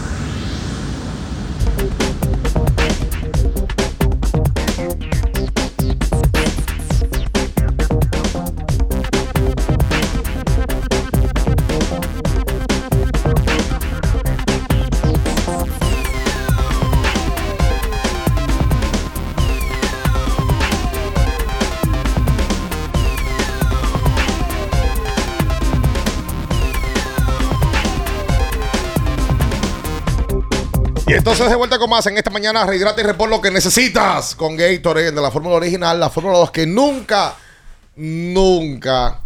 De vuelta con más en esta mañana, rehidrata y repon lo que necesitas con Gatorade de la fórmula original, la fórmula 2 que nunca, nunca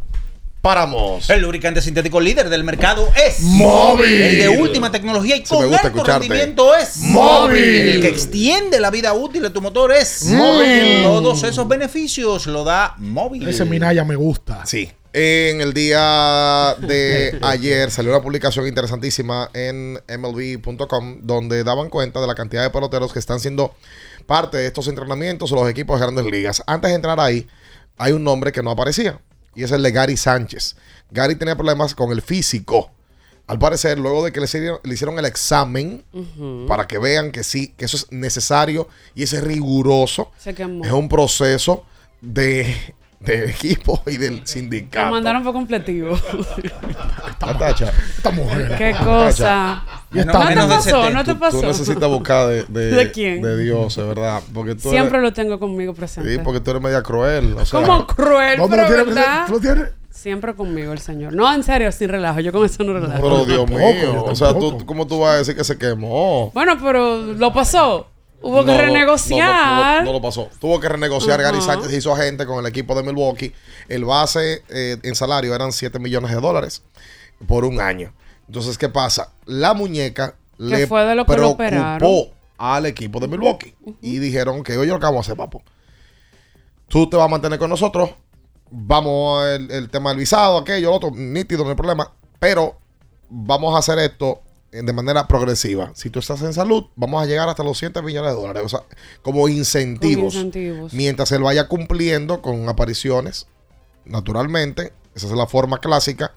paramos. El lubricante sintético líder del mercado es Móvil. El de última tecnología y me con gusta alto escucharte. rendimiento es Móvil. El que extiende la vida útil de tu motor es Móvil. Todos esos beneficios lo da móvil. Ese Minaya me gusta. Sí. En el día de ayer salió una publicación interesantísima en MLB.com donde daban cuenta de la cantidad de peloteros que están siendo parte de estos entrenamientos o los equipos de grandes ligas. Antes de entrar ahí, hay un nombre que no aparecía y es el de Gary Sánchez. Gary tenía problemas con el físico. Al parecer, luego de que le hicieron, le hicieron el examen para que vean que sí, que eso es necesario y es riguroso, es un proceso de, de equipo y del Lo sindicato. mandaron por completivo. Natacha. Esta mujer. Qué cosa. Y ¿No te pasó? ¿No te Tú- pasó? Tú necesitas buscar de, de, ¿De quién? de Dios, de verdad. Porque tú Siempre eres, lo tengo conmigo presente. sí, porque tú eres media cruel. O sea, ¿Cómo cruel? ¿Dónde pero lo tienes ¿verdad? ¿Tú lo tienes? Siempre conmigo el señor. No, en serio, sin relajo. Yo con eso no relajo. Pero Dios mío. O sea, tú, ¿cómo tú vas a decir que se quemó? Bueno, pero lo pasó. Hubo No, que renegociar. No, no, no lo pasó. Tuvo que renegociar. Gary Ajá. Sánchez hizo agente con el equipo de Milwaukee. El base eh, en salario eran 7 millones de dólares por un año. Entonces, ¿qué pasa? La muñeca le fue de lo que lo preocupó al equipo de Milwaukee. Y dijeron que, oye, lo que vamos a hacer, papo. Tú te vas a mantener con nosotros. Vamos el, el tema del visado, aquello, lo otro, nítido, no hay problema. Pero vamos a hacer esto de manera progresiva. Si tú estás en salud, vamos a llegar hasta los 100 millones de dólares. O sea, como incentivos. Mientras él vaya cumpliendo con apariciones, naturalmente, esa es la forma clásica.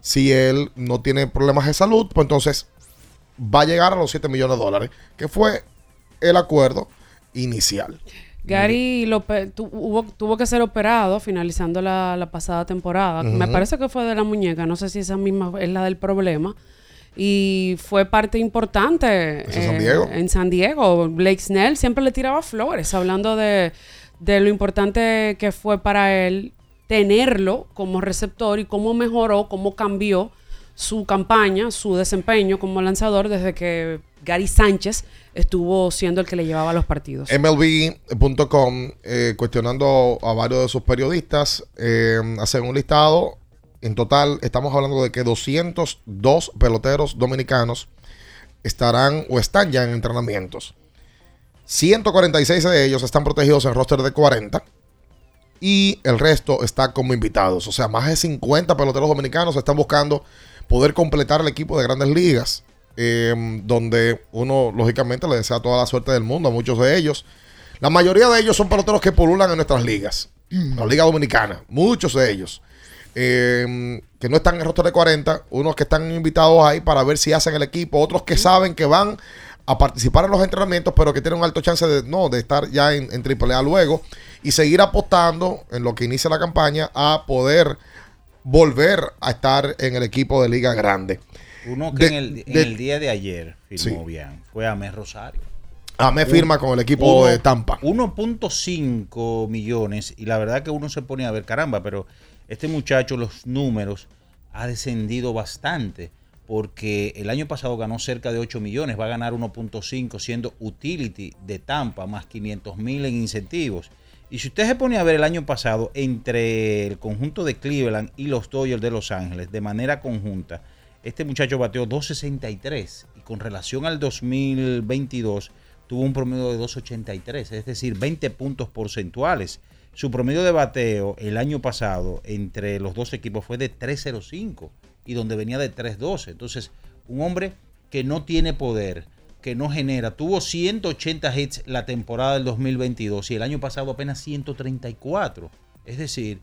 Si él no tiene problemas de salud, pues entonces va a llegar a los 7 millones de dólares, que fue el acuerdo inicial. Gary lo pe- tu- hubo- tuvo que ser operado finalizando la, la pasada temporada. Me parece que fue de la muñeca. No sé si esa misma es la del problema. Y fue parte importante eh, ¿Es en San Diego? en San Diego. Blake Snell siempre le tiraba flores, hablando de, de lo importante que fue para él tenerlo como receptor y cómo mejoró, cómo cambió su campaña, su desempeño como lanzador desde que Gary Sánchez estuvo siendo el que le llevaba los partidos. MLB.com, eh, cuestionando a varios de sus periodistas, eh, hacen un listado. En total, estamos hablando de que 202 peloteros dominicanos estarán o están ya en entrenamientos. 146 de ellos están protegidos en roster de 40 y el resto está como invitados. O sea, más de 50 peloteros dominicanos están buscando poder completar el equipo de grandes ligas, eh, donde uno lógicamente le desea toda la suerte del mundo a muchos de ellos. La mayoría de ellos son peloteros que pululan en nuestras ligas, la Liga Dominicana, muchos de ellos. Eh, que no están en el roster de 40, unos que están invitados ahí para ver si hacen el equipo, otros que saben que van a participar en los entrenamientos, pero que tienen un alto chance de no, de estar ya en, en AAA luego y seguir apostando en lo que inicia la campaña a poder volver a estar en el equipo de Liga Grande. Uno que De- en, el, en de- el día de ayer firmó Sí. bien fue Amés Rosario. Me firma con el equipo de Tampa. 1.5 millones y la verdad que uno se pone a ver, caramba, pero este muchacho los números ha descendido bastante porque el año pasado ganó cerca de 8 millones, va a ganar 1.5 siendo utility de Tampa más 500 mil en incentivos. Y si usted se pone a ver el año pasado entre el conjunto de Cleveland y los Dodgers de Los Ángeles de manera conjunta, este muchacho bateó 2.63 y con relación al 2022 tuvo un promedio de 2.83, es decir, 20 puntos porcentuales. Su promedio de bateo el año pasado entre los dos equipos fue de 3.05 y donde venía de 3.12. Entonces, un hombre que no tiene poder, que no genera, tuvo 180 hits la temporada del 2022 y el año pasado apenas 134. Es decir,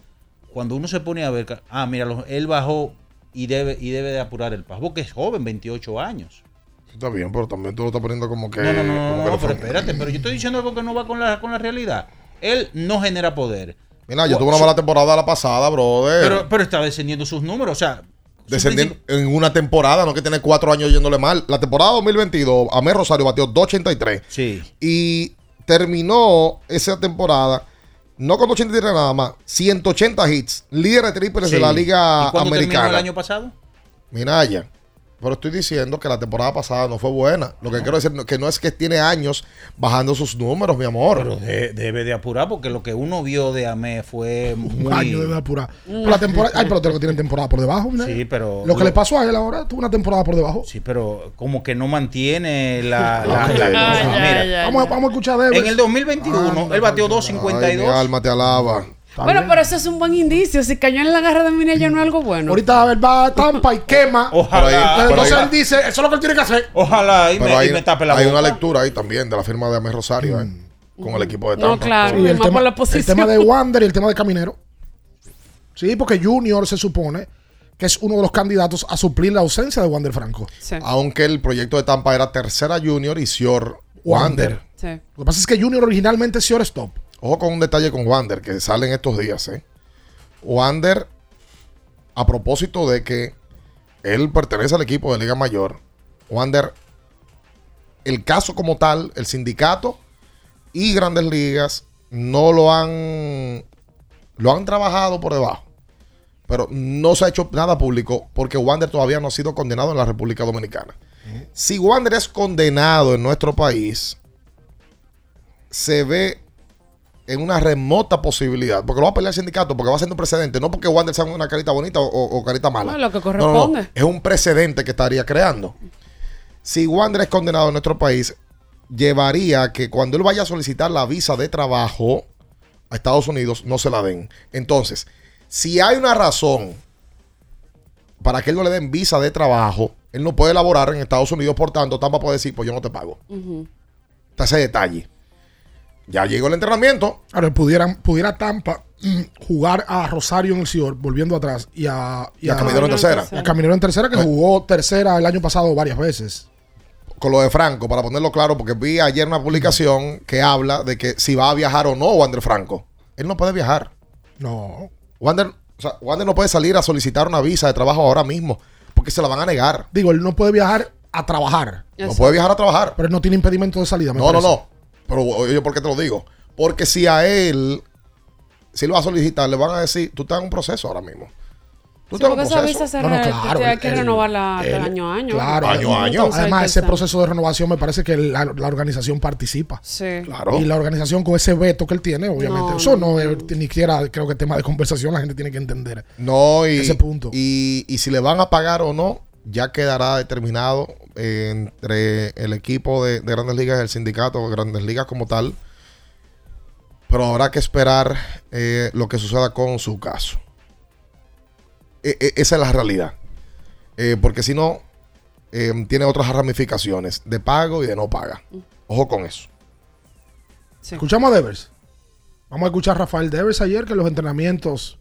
cuando uno se pone a ver, ah, mira, él bajó y debe, y debe de apurar el paso, porque es joven, 28 años. Está bien, pero también tú lo estás poniendo como que. No, no, no, no, no, pero espérate, pero yo estoy diciendo algo que no va con la, con la realidad. Él no genera poder. Mira, yo tuve una mala temporada la pasada, brother. Pero, pero está descendiendo sus números, o sea. Descendiendo en una temporada, no que tiene cuatro años yéndole mal. La temporada 2022, Amé Rosario batió 283. Sí. Y terminó esa temporada, no con 283 nada más, 180 hits, líder de triples de la Liga ¿Y cuándo terminó Americana. el año pasado? Minaya. Pero estoy diciendo que la temporada pasada no fue buena. Lo que quiero decir que no es que tiene años bajando sus números, mi amor. Pero de- debe de apurar porque lo que uno vio de Amé fue muy... Un año debe apurar. Pero la temporada, hay peloteros que tienen temporada por debajo. mira. Sí, pero... Lo que le pasó a él ahora, tuvo una temporada por debajo. Sí, pero como que no mantiene la... la- Ay, la- ay, la- ay, mira, ay, ay. Vamos, vamos a escuchar a Devers. en el 2021 él bateó 2.52. Ay, mi alma te alaba. Bueno, pero eso es un buen indicio. Si cayó en la garra de Minella no es algo bueno. Ahorita a ver, va a Tampa y quema. Ojalá. Entonces él dice, eso es lo que él tiene que hacer. Ojalá y Pero me, hay, y me tape la hay boca. una lectura ahí también de la firma de Amé Rosario eh, con el equipo de No, Tampa. claro. Sí, el, tema, la el tema de Wander y el tema de Caminero. Sí, porque Junior se supone que es uno de los candidatos a suplir la ausencia de Wander Franco. Sí. Aunque el proyecto de Tampa era tercera junior y Sior Wander. Sí. Lo que pasa es que Junior originalmente es shortstop. Ojo con un detalle con Wander que sale en estos días. ¿eh? Wander, a propósito de que él pertenece al equipo de Liga Mayor, Wander, el caso como tal, el sindicato y Grandes Ligas no lo han, lo han trabajado por debajo. Pero no se ha hecho nada público porque Wander todavía no ha sido condenado en la República Dominicana. Si Wander es condenado en nuestro país, se ve en una remota posibilidad, porque lo va a pelear el sindicato, porque va a ser un precedente, no porque Wander sea una carita bonita o, carita mala. No, lo que No, no, no. corresponde. Es un precedente que estaría creando. Si Wander es condenado en nuestro país, llevaría que cuando él vaya a solicitar la visa de trabajo a Estados Unidos, no se la den. Entonces, si hay una razón para que él no le den visa de trabajo, él no puede elaborar en Estados Unidos, por tanto, Tampa puede decir, pues yo no te pago. Está ese detalle. Ya llegó el entrenamiento. Ahora, pudieran, pudiera Tampa mm, jugar a Rosario en el Cior, volviendo atrás, y a, Y a Caminero en tercera. y a Caminero en tercera, que jugó tercera el año pasado varias veces. Con lo de Franco, para ponerlo claro, porque vi ayer una publicación que habla de que si va a viajar o no Wander Franco. Él no puede viajar. No. Wander, o sea, Wander no puede salir a solicitar una visa de trabajo ahora mismo, porque se la van a negar. Digo, él no puede viajar a trabajar. No puede viajar a trabajar. Pero él no tiene impedimento de salida. me No, no, no. Pero oye, ¿por qué te lo digo? Porque si a él, si lo va a solicitar, le van a decir, tú estás en un proceso ahora mismo. Tú Sí, porque esa visa se No, no, claro, te- hay que renovarla de año a año. Claro, Año a año. Además, ese proceso de renovación me parece que la, la organización participa. Sí. Claro. Y la organización con ese veto que él tiene, obviamente. No, eso no, es ni siquiera creo que tema de conversación la gente tiene que entender. No, y, Ese punto. Y, y si le van a pagar o no, ya quedará determinado eh, entre el equipo de, de Grandes Ligas el sindicato de Grandes Ligas como tal. Pero habrá que esperar eh, lo que suceda con su caso. E- e- esa es la realidad. Eh, porque si no, eh, tiene otras ramificaciones de pago y de no paga. Ojo con eso. Escuchamos a Devers. Vamos a escuchar a Rafael Devers ayer que en los entrenamientos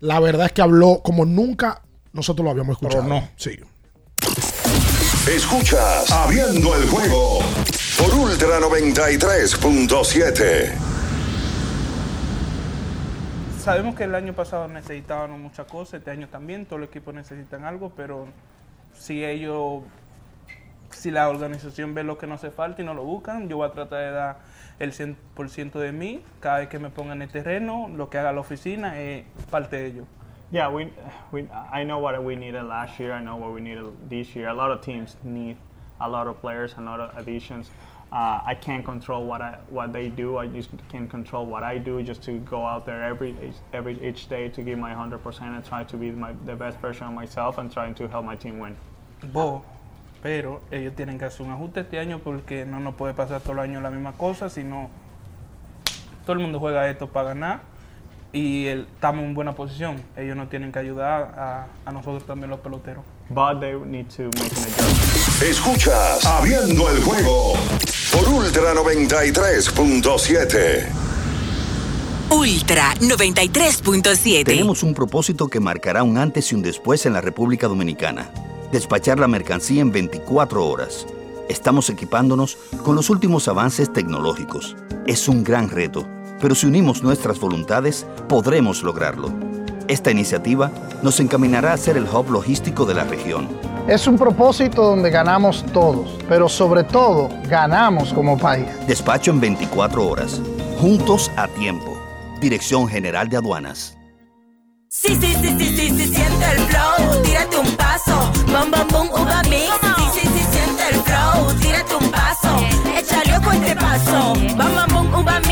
la verdad es que habló como nunca nosotros lo habíamos escuchado. no. Sí. Escuchas Abriendo el juego por Ultra 93.7. Sabemos que el año pasado necesitaban muchas cosas, este año también, todos los equipos necesitan algo, pero si ellos, si la organización ve lo que no hace falta y no lo buscan, yo voy a tratar de dar el 100% de mí cada vez que me ponga en el terreno, lo que haga la oficina es parte de ello. Yeah, we, we, I know what we needed last year. I know what we needed this year. A lot of teams need a lot of players, a lot of additions. Uh, I can't control what I what they do. I just can control what I do. Just to go out there every every each day to give my 100% and try to be my, the best version of myself and trying to help my team win. Bo, pero ellos tienen que hacer un ajuste este año porque no nos puede pasar todo el año la misma cosa, sino todo el mundo juega esto para ganar y el, estamos en buena posición. Ellos nos tienen que ayudar a, a nosotros también los peloteros. But they need to make an adjustment. Escuchas Abriendo el juego por Ultra 93.7. Ultra 93.7. Tenemos un propósito que marcará un antes y un después en la República Dominicana. Despachar la mercancía en 24 horas. Estamos equipándonos con los últimos avances tecnológicos. Es un gran reto, pero si unimos nuestras voluntades, podremos lograrlo. Esta iniciativa nos encaminará a ser el hub logístico de la región. Es un propósito donde ganamos todos, pero sobre todo ganamos como país. Despacho en 24 horas. Juntos a tiempo. Dirección General de Aduanas. Sí, sí, sí, sí, sí, sí, siente el flow, tírate un paso, bom, bom, bom, uva mix. Sí, sí, sí, siente el flow, tírate un paso, échale ojo este paso, bom, bom, bom, uva mix.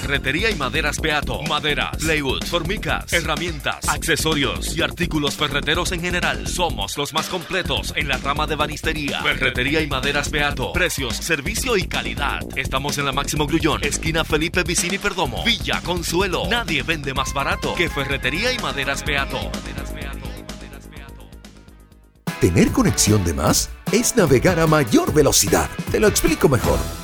Ferretería y maderas Beato. Maderas, plywood, formicas, herramientas, accesorios y artículos ferreteros en general. Somos los más completos en la rama de banistería. Ferretería y maderas Beato. Precios, servicio y calidad. Estamos en la Máximo Grullón, esquina Felipe Vicini Perdomo, Villa Consuelo. Nadie vende más barato que Ferretería y maderas Beato. Tener conexión de más es navegar a mayor velocidad. Te lo explico mejor.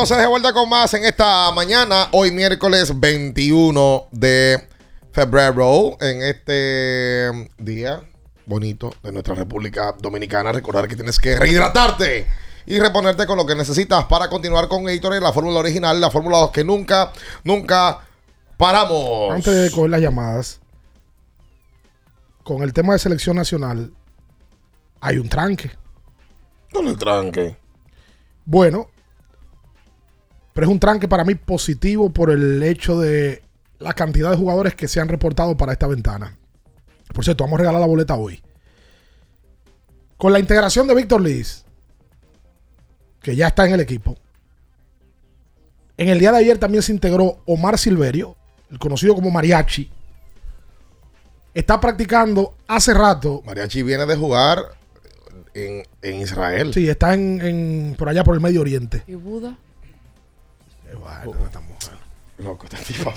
Entonces de vuelta con más en esta mañana, hoy miércoles 21 de febrero, en este día bonito de nuestra República Dominicana. Recordar que tienes que rehidratarte y reponerte con lo que necesitas para continuar con Gatorade, la fórmula original, la fórmula 2 que nunca, nunca paramos. Antes de coger las llamadas, con el tema de selección nacional, hay un tranque. ¿Dónde el tranque? Bueno, pero es un tranque para mí positivo por el hecho de la cantidad de jugadores que se han reportado para esta ventana. Por cierto, vamos a regalar la boleta hoy. Con la integración de Víctor Liz, que ya está en el equipo. En el día de ayer también se integró Omar Silverio, el conocido como Mariachi. Está practicando hace rato. Mariachi viene de jugar en, en Israel. Sí, está en, en- por allá por el Medio Oriente. ¿Y Buda? Loco, esta tipa.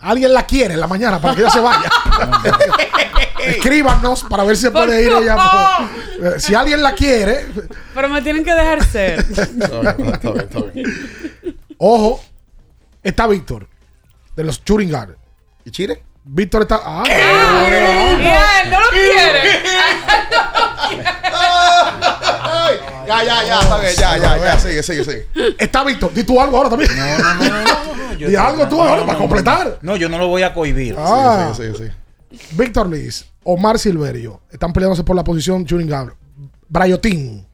Alguien la quiere en la mañana para que ella se vaya. Escríbanos para ver si se puede ir ella. Si alguien la quiere, Pero me tienen que dejar ser. ojo, está Víctor de los Shooting Guard. ¿Y Chile? Víctor está. Ah, Bien, no lo quiere. Ya, ya, ya, está bien, ya, ya, ya, sigue, sigue, sigue. Está Víctor. Di tú algo ahora también. No, no, no. Di algo tú ahora para completar. No, yo no lo voy a cohibir. Ah. Sí, sí, Víctor Liz, Omar Silverio, están peleándose por la posición Shooting Guard. Brayotín.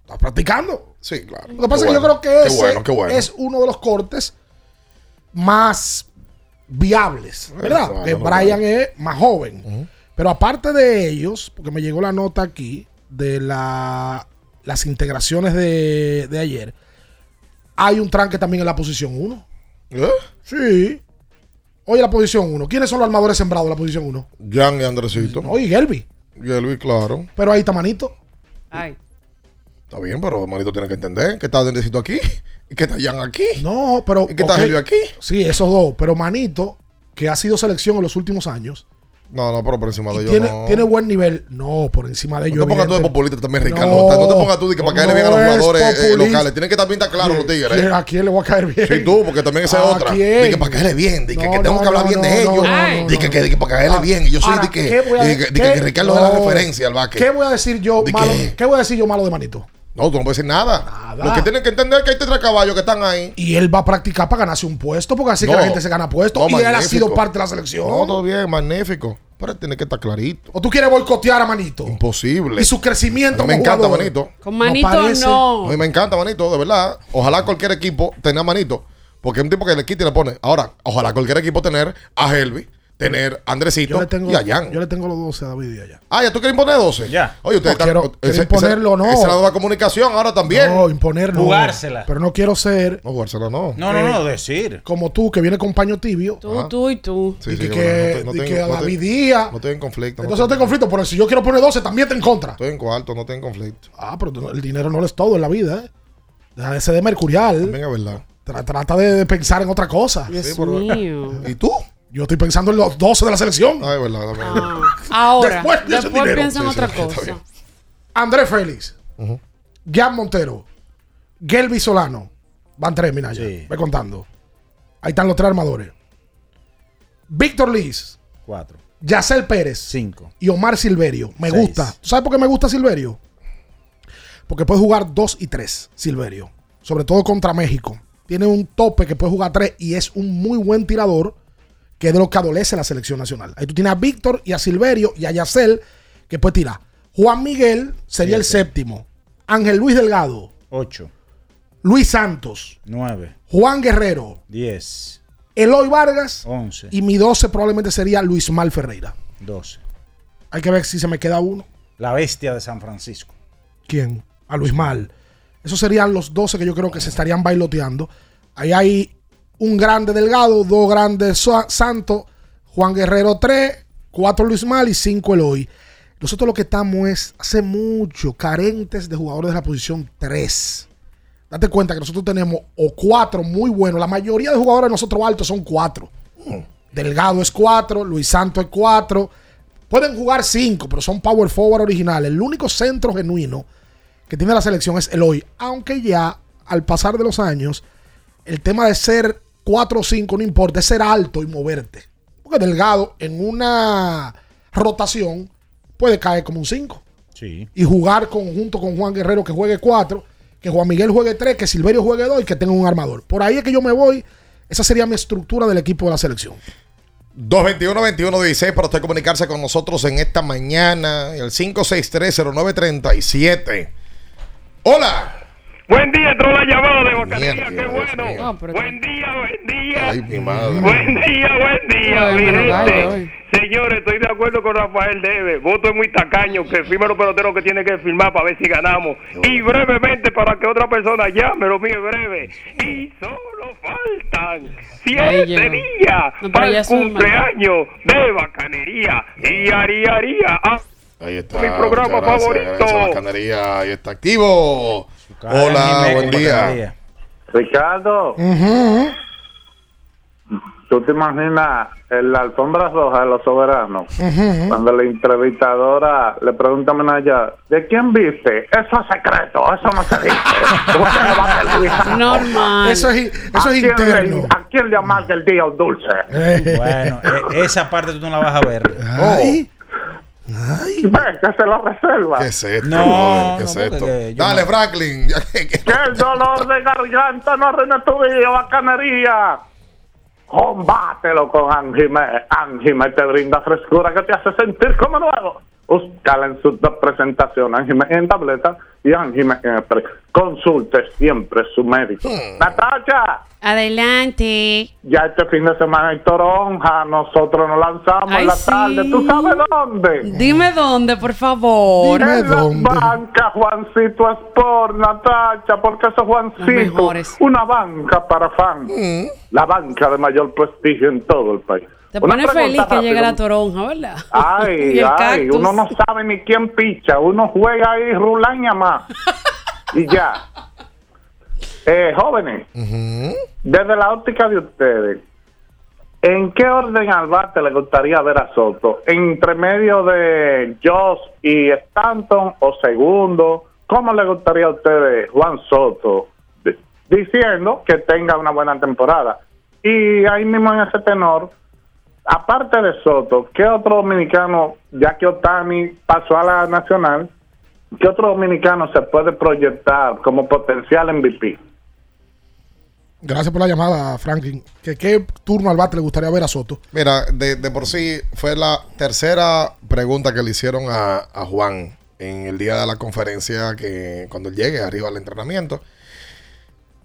¿Está practicando? Sí, claro. Lo que pasa es que yo creo que qué ese bueno, qué bueno. es uno de los cortes más viables, ¿verdad? Que no, no, Brian es más joven. Pero aparte de ellos, porque me llegó la nota aquí de la, las integraciones de, de ayer, hay un tranque también en la posición 1. ¿Eh? Sí. Oye, la posición 1. ¿Quiénes son los armadores sembrados en la posición 1? Jan y Andresito. Oye, Gelby. Gelby, claro. Pero ahí está Manito. Ay. Está bien, pero Manito tiene que entender que está Andresito aquí y que está Jan aquí. No, pero. ¿Y qué está. Gelby aquí? Sí, esos dos. Pero Manito, que ha sido selección en los últimos años, No, no, pero por encima de ellos tiene, no. tiene buen nivel. No, por encima de No ellos. te pongas tú de populista también, Ricardo. No, No, te pongas tú de que para caerle bien a los no es jugadores eh, populista. locales. Tienen que estar bien claros los tigres. ¿Quién- ¿eh? ¿A quién le voy a caer bien? Sí, tú, porque también esa es ¿A otra. quién? De que para caerle bien, de que, No, que tengo no, que hablar no, bien no, de no, ellos. no, de que, que, de que para caerle Ah, bien. Y yo soy ahora, de que, ¿qué voy a- de que, de que qué- Ricardo es la no. referencia al básquet. ¿Qué voy a decir yo ¿De malo? qué? ¿Qué voy a decir yo malo de Manito? No, tú no puedes decir nada. Lo que tienen que entender es que hay tres caballos que están ahí. Y él va a practicar para ganarse un puesto, porque así que la gente se gana puestos. No, y él ha sido parte de la selección. No, todo bien, magnífico. Pero él tiene que estar clarito. ¿O tú quieres boicotear a Manito? Imposible. Y su crecimiento A mí me encanta jugador. Manito. Con Manito no. A mí me encanta Manito, de verdad. Ojalá cualquier equipo tenga Manito. Porque es un tipo que le quita y le pone. Ahora, ojalá cualquier equipo tener a Helvi, tener a Andresito Yo le, tengo, y a Jan. yo le tengo los 12 a David y allá. Ah, ¿ya tú quieres imponer 12? Ya. Oye, ustedes No, quiero- quiero imponerlo, no. Esa es la nueva comunicación ahora también. No, imponer no. Jugársela. Pero no quiero ser No, jugársela no. No, no, no, decir. como tú, que viene con paño tibio. Tú, tú y tú. Sí, y sí, que, bueno, no te- no y tengo- que no te- David Díaz. No estoy en conflicto. Entonces no te conflicto, pero si yo quiero poner 12, también te en contra. Estoy en cuarto, no estoy en conflicto. Ah, pero el dinero no lo es todo en la vida, ¿eh? Deja de ser de mercurial. También es verdad. Tra- trata de, de pensar en otra cosa. Dios por- mío. ¿Y tú? Yo estoy pensando en los 12 de la selección. Ah, es verdad. también. Ah, ahora, Después de ese después dinero. piensa en Sí, otra cosa. Andrés Félix, Ujú. Jan Montero, Gelby Solano. Van tres, Minaya. Sí. Ve contando. Ahí están los tres armadores. Víctor Liz, 4. Yacel Pérez 5. y Omar Silverio. Me Seis. gusta. ¿Tú sabes por qué me gusta Silverio? Porque puede jugar 2 y 3, Silverio. Sobre todo contra México. Tiene un tope que puede jugar 3 y es un muy buen tirador que es de lo que adolece la selección nacional. Ahí tú tienes a Víctor y a Silverio y a Yacel que puede tirar. Juan Miguel sería el séptimo. Ángel Luis Delgado. 8. Luis Santos. 9. Juan Guerrero. 10. Eloy Vargas. 11. Y mi 12 probablemente sería Luis Mal Ferreira. 12. Hay que ver si se me queda uno. La bestia de San Francisco. ¿Quién? A Luis Mal. Esos serían los 12 que yo creo que se estarían bailoteando. Ahí hay un grande Delgado, dos grandes Sa- Santos, Juan Guerrero 3, 4 Luis Mal y 5 Eloy. Nosotros lo que estamos es hace mucho carentes de jugadores de la posición 3. Date cuenta que nosotros tenemos o cuatro muy buenos. La mayoría de jugadores de nosotros altos son cuatro. Delgado es 4, Luis Santos es 4. Pueden jugar 5, pero son power forward originales. El único centro genuino que tiene la selección es Eloy. Aunque ya, al pasar de los años, el tema de ser 4 o 5 no importa, es ser alto y moverte. Porque Delgado en una rotación puede caer como un 5 Sí. y jugar con, junto con Juan Guerrero que juegue 4, que Juan Miguel juegue 3, que Silverio juegue 2 y que tenga un armador. Por ahí es que yo me voy. Esa sería mi estructura del equipo de la selección. 221-21-16 para usted comunicarse con nosotros en esta mañana. El 563-0937. Hola. Buen día, entró la llamada de Bacanería, qué Dios bueno. Buen día, buen día. Ay, mi madre. Buen día, buen día, Ay, mi gente. Señores, estoy de acuerdo con Rafael Debe. Voto es muy tacaño, que firme los peloteros que tiene que firmar para ver si ganamos. Y brevemente, para que otra persona llame, lo mío es breve. Y solo faltan siete días No, para el cumpleaños de Bacanería. Y haría, haría. Ah, Ahí está. Mi programa gracias, favorito. gracias, Bacanería. Ahí está activo. Hola, buen día. Ricardo, ¿tú te imaginas en la alfombra roja de los soberanos? Cuando la entrevistadora le pregunta a Menaya, ¿de quién viste? Eso es secreto, eso no se dice. Usted no va a televisar. Normal. Eso es, eso ¿A es quién le- interno. ¿A quién le amarga el día dulce? Bueno, e- esa parte tú no la vas a ver. Ay. Ven, que se lo reserva. ¿Qué es esto? No? ¿Qué no, es esto? que Dale, no- Franklin. Que el dolor de garganta no arruine tu día, bacanería. Combátelo con Angime. Angime te brinda frescura que te hace sentir como nuevo. Búscala en sus dos presentaciones, Angime en tableta y Angime en spray. Consulte siempre su médico. Natacha, Adelante. ya este fin de semana hay toronja. Nosotros nos lanzamos Ay, en la sí. tarde. ¿Tú sabes dónde? Dime dónde, por favor. en la banca Juancito Sport, Natacha, porque eso es Juancito. Una banca para fans. La banca de mayor prestigio en todo el país. Te Una pone pregunta feliz que llegue rápida. la toronja, ¿verdad? Y Ay, el ay, cactus. uno no sabe ni quién picha. Uno juega ahí rulaña más. y ya. Eh, jóvenes, desde la óptica de ustedes, ¿en qué orden al bate le gustaría ver a Soto? ¿Entre medio de Josh y Stanton o segundo? ¿Cómo le gustaría a ustedes Juan Soto? Diciendo que tenga una buena temporada. Y ahí mismo en ese tenor, aparte de Soto, ¿qué otro dominicano, ya que Otani pasó a la nacional, qué otro dominicano se puede proyectar como potencial MVP? Gracias por la llamada, Franklin. ¿Qué, ¿Qué turno al bate le gustaría ver a Soto? Mira, de, de por sí fue la tercera pregunta que le hicieron a, a Juan en el día de la conferencia que cuando él llegue arriba al entrenamiento.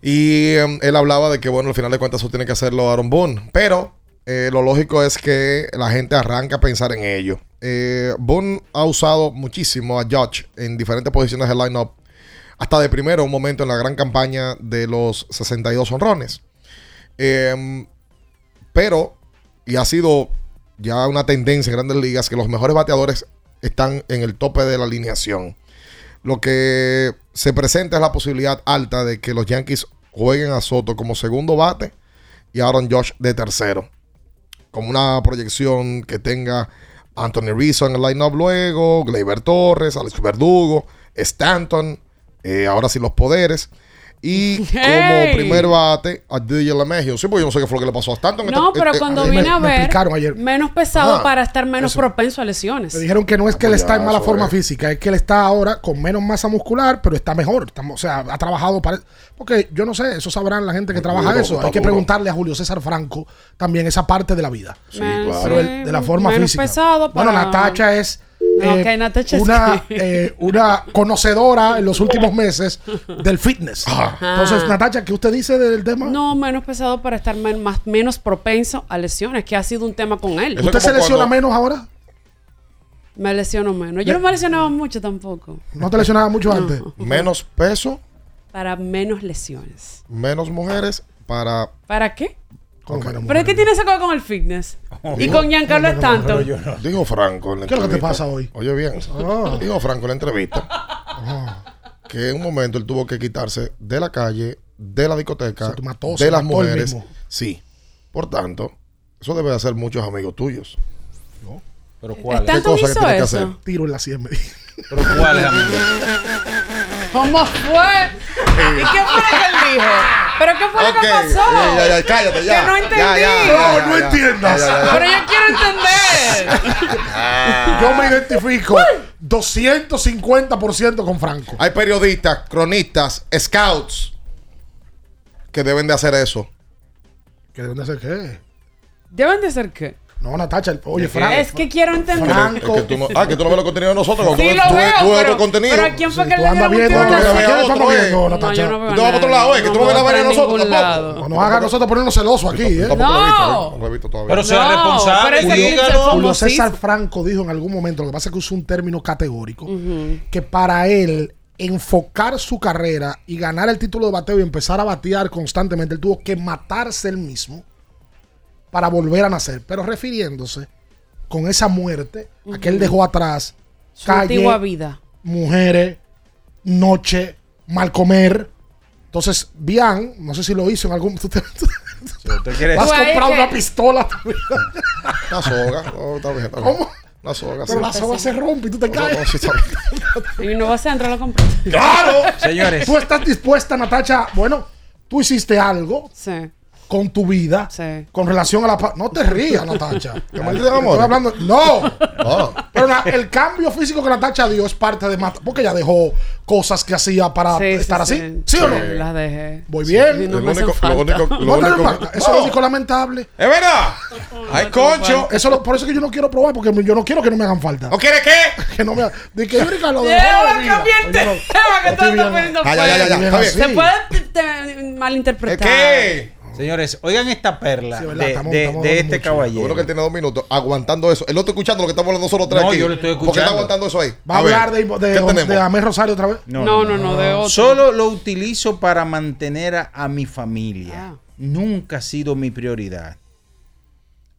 Y em, él hablaba de que, bueno, al final de cuentas eso tiene que hacerlo Aaron Boone. Pero eh, lo lógico es que la gente arranca a pensar en ello. Eh, Boone ha usado muchísimo a Judge en diferentes posiciones del lineup. Hasta de primero, un momento en la gran campaña de los 62 honrones. Em, pero, y ha sido ya una tendencia en grandes ligas, que los mejores bateadores están en el tope de la alineación. Lo que se presenta es la posibilidad alta de que los Yankees jueguen a Soto como segundo bate y Aaron Josh de tercero. Como una proyección que tenga Anthony Rizzo en el lineup luego, Gleyber Torres, Alex Verdugo, Stanton, eh, ahora sí los poderes. Y Hey. como primer bate, a DJ Lemegio. Sí, porque yo no sé qué fue lo que le pasó a Stanton. No, pero eh, cuando eh, vine me- a ver, ayer. menos pesado Ajá. para estar menos Eso. propenso a lesiones. Me dijeron que no es que él está en mala forma es. física, es que él está ahora con menos masa muscular, pero está mejor. Estamos- o sea, ha trabajado para. Porque yo no sé, eso sabrán la gente que Muy trabaja duro, eso. está Hay que duro. preguntarle a Julio César Franco también esa parte de la vida. Sí, claro. Pero el- de la forma menos física. pesado Bueno, Natacha es. No, eh, una, eh, una conocedora en los últimos meses del fitness. Ah. Entonces, Natacha, ¿qué usted dice del tema? No, menos pesado para estar men- más, menos propenso a lesiones, que ha sido un tema con él. Eso ¿Usted se lesiona cuando- menos ahora? Me lesiono menos. Yo no me lesionaba mucho tampoco. ¿No te lesionaba mucho antes? Menos peso, Para menos lesiones. menos mujeres para. ¿Para qué? ¿Cómo que no, ¿Pero es que tiene esa cosa con el fitness? y con Giancarlo Stanton. Dijo Franco en la ¿Qué es lo que te pasa hoy? Oye bien. Ah. Dijo Franco en la entrevista que en un momento él tuvo que quitarse de la calle, de la discoteca, mató, de las mujeres. Sí. Por tanto, eso debe de hacer muchos amigos tuyos. Pero ¿cuál? ¿Qué ¿Stanton cosa que hizo tiene que hacer? Tiro en la sien. Pero ¿cuál es, amigo? ¿Cómo fue? ¿Y qué fue lo que él dijo? ¿Pero qué fue lo que pasó? eh, ya, ya, cállate, ya. Que no entendí. Ya, ya, No, ya, no ya, entiendas. ya, ya, ya. Pero yo quiero entender. Yo me identifico 250% con Franco. Hay periodistas, cronistas, scouts que deben de hacer eso. ¿Qué deben de hacer qué? ¿Deben de ser qué? No, Natacha, el- oye. Franco. Es que quiero entender. Franco. Es que tú no, ah, que tú no ves los contenidos de nosotros. cuando Sí tú, lo tú- veo, tú ves pero, otro contenido. pero ¿a quién fue Sí, que tú le andas dieron un viendo, tiro en tú la andas sien? viendo, estamos otro, viendo. Natacha. No, yo no Tú vas para otro lado, eh, que tú no ves la vaina de nosotros tampoco. No nos haga a nosotros ponernos celosos aquí, ¿eh? Tampoco lo he visto, No. No lo he visto todavía. Pero sea responsable, Julio César. Franco dijo en algún momento, lo que pasa es que usó un término categórico, que para él enfocar su carrera y ganar el título de bateo y empezar a batear constantemente, él tuvo que matarse él mismo para volver a nacer, pero refiriéndose con esa muerte a que él dejó atrás, Su calle, antigua vida. mujeres, noche, mal comer. Entonces, Bian, no sé si lo hizo en algún... tú te- Si usted quiere Vas a Pues, comprar una pistola. Una soga. No, está bien, está bien. ¿Cómo? Una soga. Pero sí. la soga se rompe y tú te No, caes. no, sí, está bien. Y no vas a entrar a la compra. ¡Claro! Señores. Tú estás dispuesta, Natacha. Bueno, tú hiciste algo Sí. Con tu vida Sí. con relación a la. No te rías, Natacha. ¿Te maldito amor? Estoy hablando. No. Ah. Pero na- el cambio físico que Natacha dio es parte de. mat- Porque ella dejó cosas que hacía para Sí, estar sí. así. ¿Sí o no? Las dejé. Voy bien. No Lo único- lo falta. único- lo No único- falta. Eso es lo único lamentable. ¡Es verdad! ¡Hay concho! Eso lo- por eso que yo no quiero probar, porque yo no quiero que no me hagan falta. ¿No quiere qué? Que no me ha- de que Yurika lo dejó de vida. Se puede te- malinterpretar. ¿Qué? Señores, oigan esta perla Sí, de, estamos- de- estamos de dando este mucho. Caballero. bueno que él tiene dos minutos aguantando eso. Él no está escuchando lo que estamos hablando nosotros tres No, aquí. yo lo estoy ¿Por qué está escuchando. aguantando eso ahí? Va a ver, hablar de, de, de Amé Rosario otra vez. No, no, no, de otro. Solo lo utilizo para mantener a, a mi familia. Ah. Nunca ha sido mi prioridad.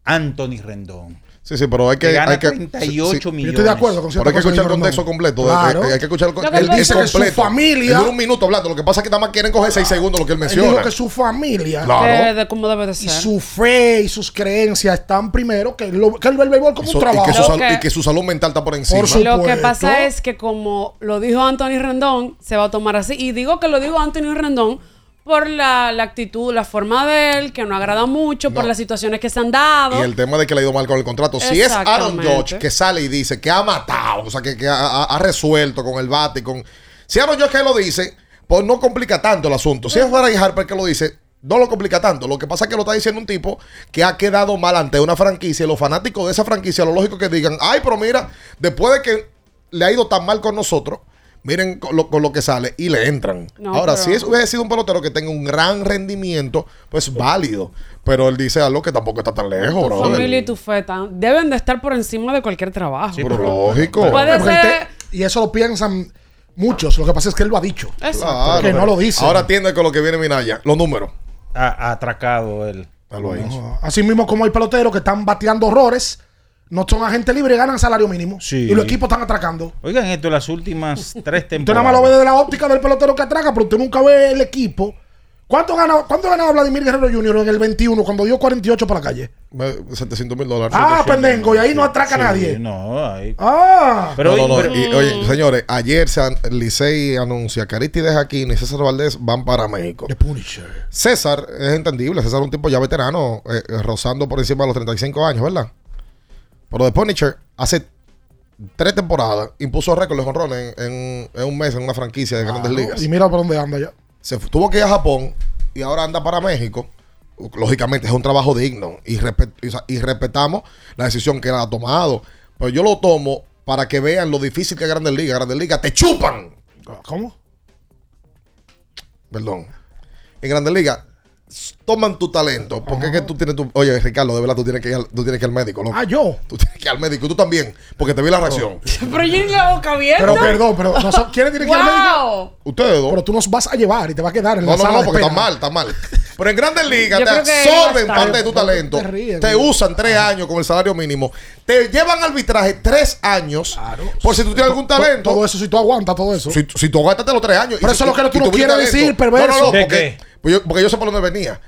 Anthony Rendón. Sí, sí, pero hay que. Que gana hay que 38 Yo millones. estoy de acuerdo con Pero hay que escuchar el contexto completo. de- Claro. hay, hay que escuchar el, que el- él dice que su completo. familia- Él dura un minuto hablando. Lo que pasa es que nada más quieren coger seis segundos lo que él Él menciona. dijo que su familia Claro. Que de cómo debe de y ser. su fe y sus creencias están primero que, lo, que él el béisbol como Y su- un y, trabajo. que su sal- que- y que su salud mental está por encima. Por Lo que pasa es que como lo dijo Anthony Rendón, se va a tomar así. Y digo que lo dijo Anthony Rendón por la, la actitud, la forma de él, que no agrada mucho, por las situaciones que se han dado. Y el tema de que le ha ido mal con el contrato. Si es Aaron. Judge que sale y dice que ha matado, o sea, que, que ha, resuelto con el bate con. Si Aaron Judge que lo dice, pues no complica tanto el asunto. Si es Barry Harper que lo dice, no lo complica tanto. Lo que pasa es que lo está diciendo un tipo que ha quedado mal ante una franquicia y los fanáticos de esa franquicia, lo lógico que digan, ay, pero mira, después de que le ha ido tan mal con nosotros. Miren con lo, con lo que sale y le entran. No, Ahora, pero- si es, hubiese sido un pelotero que tenga un gran rendimiento, pues válido. Pero él dice algo que tampoco está tan lejos, tu bro. familia y tu fe tan- deben de estar por encima de cualquier trabajo. Pero lógico. Ser- y eso lo piensan muchos. Lo que pasa es que él lo ha dicho. Exacto. Claro. Que no lo dice. Ahora atiende con lo que viene Minaya. Los números. Ha, ha atracado él. Así mismo como hay peloteros que están bateando horrores, no son agentes libres y ganan salario mínimo. Sí. Y los equipos están atracando. Oigan esto, las últimas tres Usted nada más lo ve temporadas. desde la óptica del pelotero que atraca, pero usted nunca ve el equipo ¿Cuánto ganaba, ¿Cuánto ganaba Vladimir Guerrero Jr. en el 21 cuando dio 48 para la calle? Me- 700 mil dólares. Ah, pendengo, y ahí no atraca a nadie. No, ahí. Ah, Pero, No, no, no, pero- y, oye, señores, ayer se an- Licey anuncia que Aristides Aquino y César Valdés van para México. César es entendible, César es un tipo ya veterano, eh, eh, rozando por encima de los 35 años, ¿verdad? Pero de Punisher hace tres temporadas impuso récord de jonrones en, en- en un mes en una franquicia de grandes ligas. Y mira por dónde anda ya. Se tuvo que ir a Japón y ahora anda para México. Lógicamente es un trabajo digno y, y, respetamos la decisión que él ha tomado. Pero yo lo tomo para que vean lo difícil que es Grandes Ligas. Grandes Ligas te chupan. ¿Cómo? Perdón. En Grandes Ligas toman tu talento. Porque es que tú tienes tu. Oye, Ricardo, de verdad, tú tienes que ir al, tú tienes que ir al médico, ¿no? Ah, yo. Tú tienes que ir al médico. Y tú también. Porque te vi la reacción. Pero yo en la boca abierta. Pero perdón, pero no son- ¿quiénes tienen que ir al médico? Ustedes dos. Pero tú nos vas a llevar y te va a quedar en No, la no, sala no, de porque está espera. mal, está mal. Pero en Grandes Ligas Yo te creo que absorben iba a parte de tu estar- talento. te ríes, te güey. usan tres años con el salario mínimo. Te llevan al arbitraje tres años. Por si tú tienes algún talento. Todo eso, si tú aguantas todo eso. Si, si tú aguantaste los tres años. Pero y- eso es lo que y- tú no tuviste quieres decir, perverso. No, no, no, ¿De porque, pues yo, porque yo sé por dónde venía.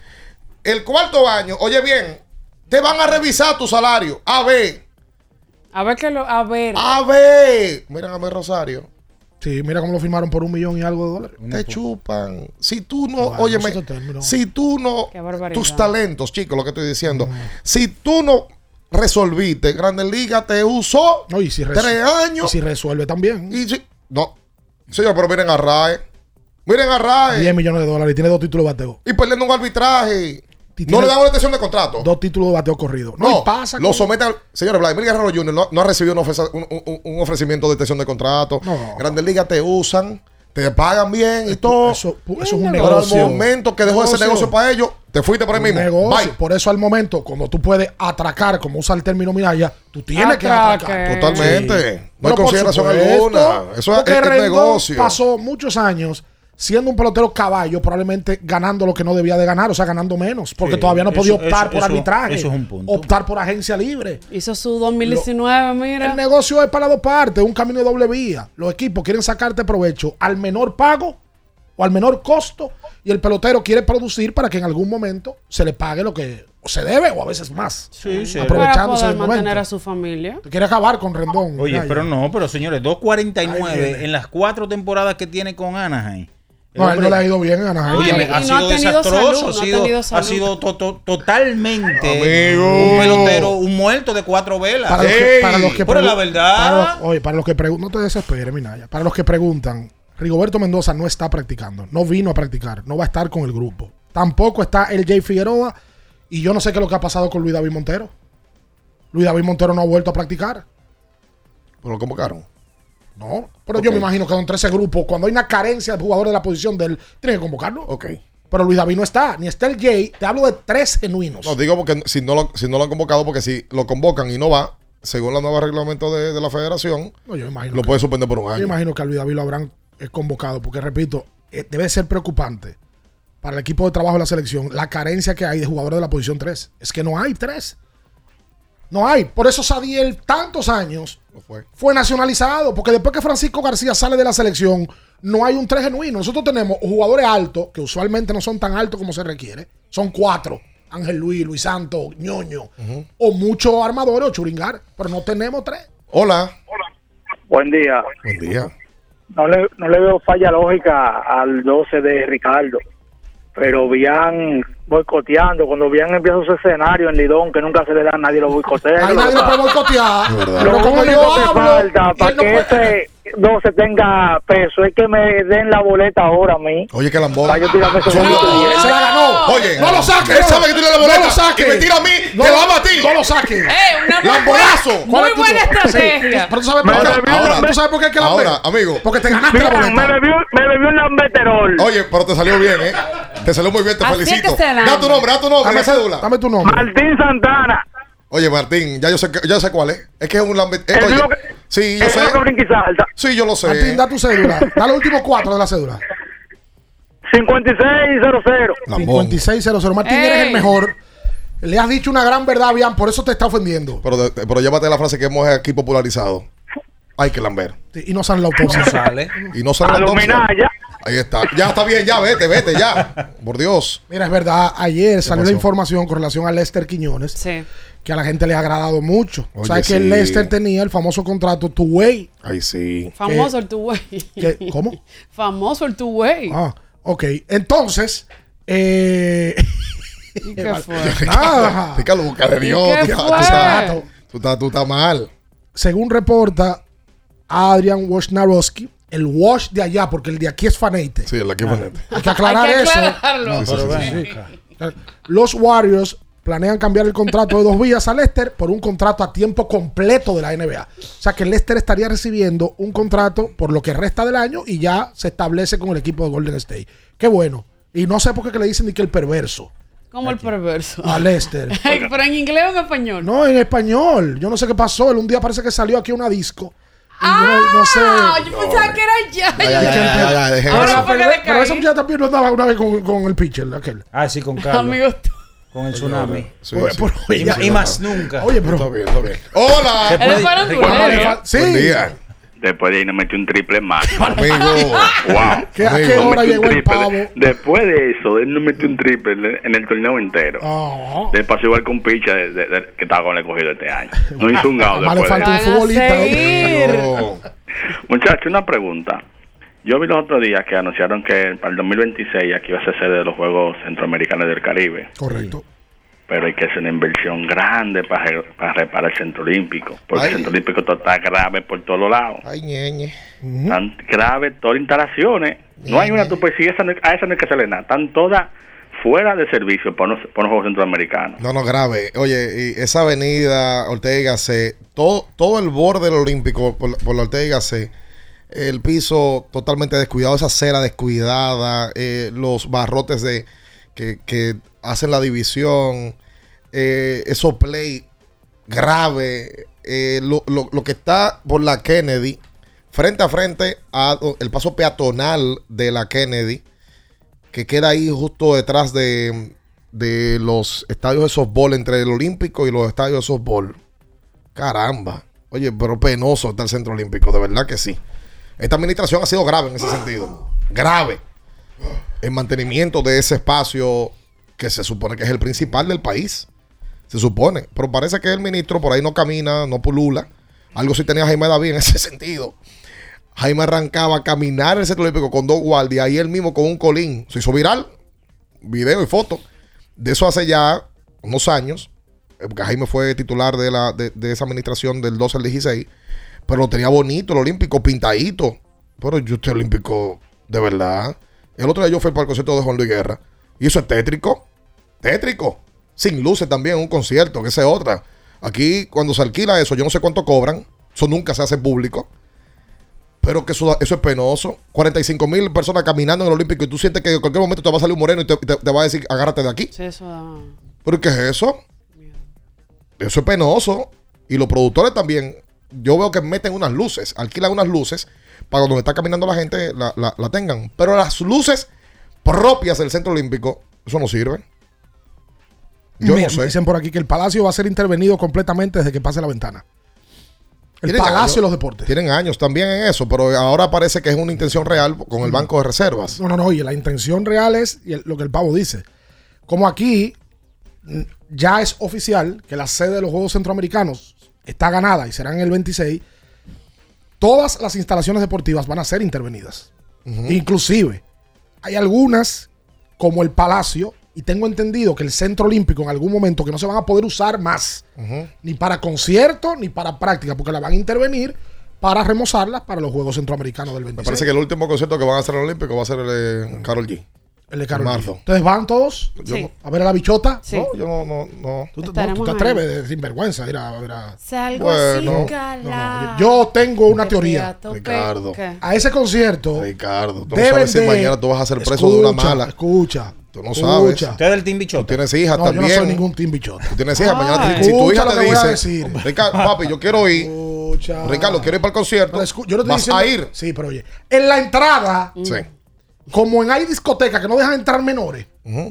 El cuarto año, oye bien, te van a revisar tu salario. A ver, A ver que lo. A ver. a ver. Miren a ver, Rosario. Sí, mira cómo lo firmaron por un millón y algo de dólares. Te chupan. Si tú no, Bueno, óyeme, si tú no, Qué barbaridad. tus talentos, chicos, lo que estoy diciendo, si tú no resolviste, Grandes Ligas te usó No, y si res- tres años. Y si resuelve también. Y si- no, señor, pero miren a RAE. Miren a RAE. 10 millones de dólares y tiene dos títulos de bateo. Y perdiendo un arbitraje. Y No le dan una extensión de contrato. Dos títulos de bateo corrido. No, No, pasa. lo someten al. Señores, Vladimir Guerrero Jr. no, no ha recibido un, ofreza- un- un- un ofrecimiento de extensión de contrato. No. Grandes Ligas te usan, te pagan bien y todo. Eso, eso es un Pero al negocio. momento que dejó ese negocio para ellos, te fuiste por ahí Un mismo. negocio. Bye. Por eso al momento, cuando tú puedes atracar, como usa el término Minaya, tú tienes que atracar. Totalmente. Sí. No hay Pero consideración alguna. Eso es, porque es- es Rendón negocio. pasó muchos años siendo un pelotero caballo, probablemente ganando lo que no debía de ganar, o sea, ganando menos, porque Sí, todavía no eso- podía optar eso- por eso- arbitraje, eso es un punto. optar por agencia libre. Hizo su 2019, mira. El negocio es para dos partes, un camino de doble vía. Los equipos quieren sacarte provecho al menor pago o al menor costo y el pelotero quiere producir para que en algún momento se le pague lo que se debe o a veces más. Sí, sí. Para Aprovechándose poder del mantener a su familia. Te quiere acabar con Rendón. Oye, pero no, pero señores, Ahí 2.49 viene. en las cuatro temporadas que tiene con Anaheim. No, a él no le ha ido bien en Anaheim. Oye, ha no sido ha tenido desastroso, salud, ha no ha sido, ha sido to- to- totalmente Amigo. un pelotero, un muerto de cuatro velas. Para los que, para los que pero pregu- la verdad- para los- oye, para los que preguntan, no te desesperes, Minaya. Para los que preguntan, Rigoberto Mendoza no está practicando, no vino a practicar, no va a estar con el grupo. Tampoco está el Jay Figueroa y yo no sé qué es lo que ha pasado con Luis David Montero. Luis David Montero no ha vuelto a practicar. Pero lo convocaron. No, pero yo me imagino que entre ese grupo, cuando hay una carencia de jugadores de la posición de él, tiene que convocarlo. Ok. Pero Luis David no está, ni está el Jay. Te hablo de tres genuinos. No, digo porque si no, lo, si no lo han convocado, porque si lo convocan y no va, según la nueva reglamento de, de la federación, No, yo me imagino lo que- puede suspender por un Yo año. imagino que a Luis David lo habrán eh, convocado, porque repito, eh, debe ser preocupante para el equipo de trabajo de la selección la carencia que hay de jugadores de la posición 3. Es que no hay tres. No hay. Por eso Sadiel, tantos años, No fue. fue nacionalizado. Porque después que Francisco García sale de la selección, no hay un tres genuino. Nosotros tenemos jugadores altos, que usualmente no son tan altos como se requiere. Son cuatro. Ángel Luis, Luis Santos, ñoño. O muchos armadores o churingar. Pero no tenemos tres. Hola. Buen día. Buen día. No le, no le veo falla lógica al 12 de Ricardo. Pero Bian boicoteando. Cuando Bian empieza su escenario en Lidón, que nunca se le da a nadie, lo boicotea. Ahí nadie lo puede boicotear. Es Lo único que hablo, falta para no que puede- ese 12 tenga peso es que me den la boleta ahora a mí. Oye, que lambón. Para yo tirarme billetes. Se la ganó. Oye, no lo saque. Él no. sabe que tiene la boleta. No lo saque. Y me tira a mí, No, te la va a ti. No lo saque. ¡Eh! Muy ¡Lambonazo! buena, ¿Cuál muy es buena estrategia. Pero tú sabes por qué. Ahora, ¿Tú sabes por qué hay que la Ahora, amigo. Porque te ganaste la Mira, me boleta. bebió, me bebió un lambeterol. Oye, pero te salió bien, ¿eh? Te salió muy bien, te es felicito. Da tu nombre, da tu nombre, Dame, cédula. dame tu nombre. Martín Santana. Oye, Martín, ya yo sé, que- ya sé cuál es. Es que es un lambe... eh, oye, sí, yo sé. mismo que brinca y salta. Sí, yo lo sé. Martín, da tu cédula. Da los últimos cuatro de la cédula. 5600. Lambón. 5600. Martín, Ey. eres el mejor. Le has dicho una gran verdad, Bian, por eso te está ofendiendo. Pero, de- pero llévate la frase que hemos aquí popularizado. Hay que lamber. Sí, Y no sale la autopsia. No sale. Y no sale A la autopsia. Ahí está. Ya está bien, ya, vete, vete, ya. Por Dios. Mira, es verdad, ayer salió la información con relación a Lester Quiñones. Que a la gente le ha agradado mucho. Oye, ¿Sabes que sí. Lester tenía el famoso contrato two way? Ay, sí. Famoso el two-way. que- ¿Cómo? Famoso el two-way. Ah, ok. Entonces, eh, ¿Qué fue? Nada. Ricardo, busca de Dios. ¿Qué tú estás- fue? tú estás- Tú estás, tú estás mal. según reporta Adrian Wojnarowski, el Wash de allá, porque el de aquí es fanate. Sí, el de aquí es fanate. Hay que aclarar Hay que eso. aclararlo. No, Sí, sí, pero sí, ven sí. acá. Los Warriors planean cambiar el contrato de dos vías a Lester por un contrato a tiempo completo de la NBA. O sea que Lester estaría recibiendo un contrato por lo que resta del año y ya se establece con el equipo de Golden State. Qué bueno. Y no sé por qué que le dicen ni que el perverso Como el perverso. a Lester. Pero en inglés o en español. No, en español. Yo no sé qué pasó. Él un día parece que salió aquí a una disco. Yo no, no sé. Ah, yo pensaba que era ya. Ya, ya, ya, ya, ya, dejen Ahora eso. fue que pero, ese muchacho también no andaba una vez con, con el pitcher, aquel. Ah, sí, con Carlos. Amigo, Con el tsunami. Sí, Oye, sí. pero- Y, más nunca. Oye, Está pero. bien, está bien. Hola. Puede-. Ricardo, Sí. Buen día. Después de ahí nos metió un triple más. Amigo. wow. ¿Qué- ¿A qué hora llegó el pavo? Después de eso, él nos metió un triple en el torneo entero. Ah. Le pasó igual con Picha de, de- de- que estaba con el cogido este año. No hizo un gao después de eso. Futbolista. Muchachos, una pregunta. Yo vi los otros días que anunciaron que para el 2026 aquí va a ser sede de los Juegos Centroamericanos del Caribe. Correcto. Pero hay que hacer una inversión grande para, re- para reparar el Centro Olímpico. Porque Ay. el Centro Olímpico está grave por todos lados. Ay, ñeñe. Tan grave todas las instalaciones. No hay una, tú pues sí, esa no- a esa no hay que hacerle nada. Están todas fuera de servicio por los, Juegos Centroamericanos. No, no, grave. Oye, y esa avenida Ortega C, todo, todo el borde del Olímpico por, por la Ortega C, el piso totalmente descuidado, esa acera descuidada, eh, los barrotes de que, que hacen la división, eh, esos play grave, eh, lo, lo- lo que está por la Kennedy, frente a frente a el paso peatonal de la Kennedy, que queda ahí justo detrás de, de los estadios de softball, entre el Olímpico y los estadios de softball. Caramba. Oye, pero penoso está el Centro Olímpico, de verdad que sí. Esta administración ha sido grave en ese sentido. Grave. El mantenimiento de ese espacio que se supone que es el principal del país. Se supone. Pero parece que el ministro por ahí no camina, no pulula. Algo sí tenía Jaime David en ese sentido. Jaime arrancaba a caminar el Centro Olímpico con dos guardias y él mismo con un colín. Se hizo viral. Video y foto. De eso hace ya unos años. eh, Porque Jaime fue titular de, la, de, de esa administración del 12 al 16. Pero lo tenía bonito, el olímpico, pintadito. Pero yo estoy olímpico de verdad. El otro día yo fui para el concierto de Juan Luis Guerra. Y eso es tétrico. Tétrico. Sin luces también, un concierto, que esa es otra. Aquí, cuando se alquila eso, yo no sé cuánto cobran. Eso nunca se hace público. Pero que eso, eso es penoso. 45 mil personas caminando en el Olímpico y tú sientes que en cualquier momento te va a salir un moreno y te, te- te va a decir, agárrate de aquí. Sí, eso da- ¿Pero qué es eso? Eso es penoso. Y los productores también, yo veo que meten unas luces, alquilan unas luces para donde está caminando la gente la, la- la tengan. Pero las luces propias del Centro Olímpico, eso no sirve. Yo Me- no sé. Dicen por aquí que el palacio va a ser intervenido completamente desde que pase la ventana. El palacio de los deportes. Tienen años también en eso, pero ahora parece que es una intención real con el Banco de Reservas. No, no, no. Oye, la intención real es y lo que el pavo dice. Como aquí mm, ya es oficial que la sede de los Juegos Centroamericanos está ganada y será en el 26, todas las instalaciones deportivas van a ser intervenidas. Inclusive, hay algunas, como el Palacio, y tengo entendido que el Centro Olímpico en algún momento que no se van a poder usar más, ni para conciertos, ni para práctica, porque la van a intervenir para remozarlas para los Juegos Centroamericanos del 26. Me parece que el último concierto que van a hacer en el Olímpico va a ser el de Carol G. El de Karol En G. marzo. ¿Ustedes van todos? Yo Sí. no. A ver a la bichota. Sí. No, yo no, no, no. ¿Tú, te- no, tú atreves de sinvergüenza a ir a, ver a- Salgo Bueno. así, cala. Yo tengo una teoría. Ricardo. A ese concierto. Ricardo, tú no sabes si de- mañana tú vas a ser preso de una mala. Escucha. Tú no escucha. sabes. Usted es del Team Bichota. Tú tienes hijas No, yo no también. soy ningún team bichota. Tú tienes hijas. Mañana, Ay. te- si tu hija te dice. Ricardo, papi, yo quiero ir. Escucha. Ricardo, quiero ir para el concierto. Yo no estoy vas diciendo- a ir. Sí, pero oye. En la entrada, Sí. como en hay discotecas que no dejan entrar menores,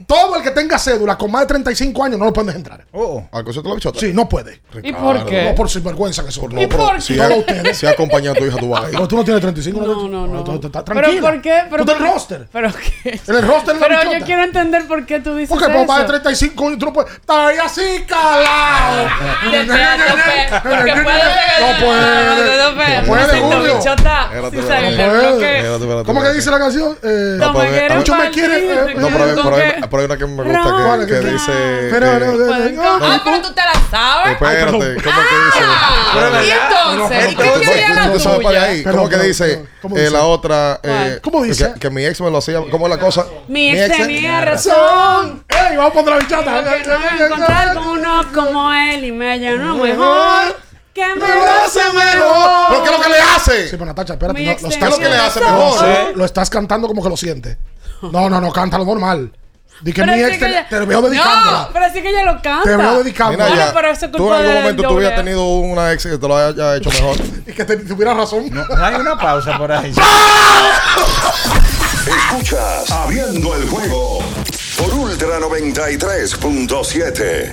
Todo el que tenga cédula con más de 35 años no lo pueden entrar. Oh. ¿Al concierto de la bichota? Sí, no puede. ¿Y por qué? No por sinvergüenza que son. No, pero si, Todos ha- ustedes. si ha acompañado a tu hija, tú vas a. Pero tú no tienes 35. No, no, no. Tú, tú estás ¿Pero por qué? Pero tú por- el roster. ¿Pero qué? En el roster de la Pero yo quiero entender por qué tú dices Porque eso. por más de 35 años tú no puedes. Está ahí así calado. Porque No puede. No puede. No Julio. No ¿Cómo que dice la canción? Eh, No me quieres mucho me partir, quiere. eh, No, pero, hay- ¿Con pero, hay, qué? pero hay una que me gusta que, que ¿Qué? dice. Pero, eh, no. Ah, pero tú te la sabes. Espérate, ¿cómo que dice? ¿Y entonces? ¿Y qué la tuya? ahí. ¿Cómo que dice? perdón. ¿Cómo eh, la otra. eh. ¿Cómo dice? Que, mi ex me lo hacía. ¿Cómo es la cosa? Mi ex tenía razón. ¡Ey, vamos a poner la bichota! Que no encontrar con uno como él y me llenó mejor. Que me lo hace mejor. ¿Pero qué es lo que le hace? Sí, pero Natacha, espérate. No, lo ¿Qué estás, es lo que le hace mejor? no, lo estás cantando como que lo siente. No, no, no, cántalo normal. Di que Pero mi ex te, ella- te veo dedicándola. No, pero sí que ella lo canta. Te veo dedicándola. Mira Bueno, pero eso es Tú en algún momento tú hubieras tenido una ex que te lo haya hecho mejor. Y que te, tuviera razón. No, no hay una pausa por ahí. Escuchas Abriendo el juego por Ultra 93.7.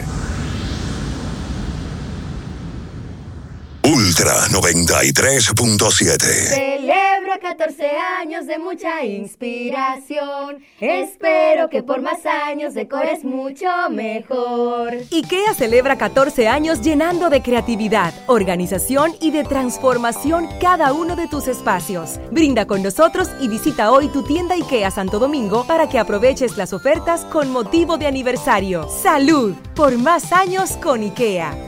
Ultra 93.7. Celebra 14 años de mucha inspiración. Espero que por más años decores mucho mejor. IKEA celebra 14 años llenando de creatividad, organización y de transformación cada uno de tus espacios. Brinda con nosotros y visita hoy tu tienda IKEA Santo Domingo para que aproveches las ofertas con motivo de aniversario. ¡Salud! Por más años con IKEA.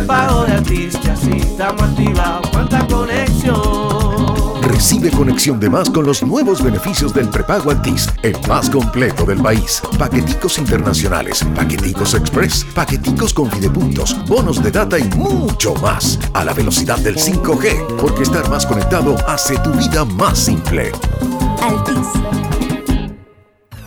Con el prepago de artista, así estamos activados. Cuenta conexión. Recibe conexión de más con los nuevos beneficios del prepago Altis, el más completo del país. Paqueticos internacionales, paqueticos express, paqueticos con videopuntos, bonos de data y mucho más. A la velocidad del 5G, porque estar más conectado hace tu vida más simple. Altis.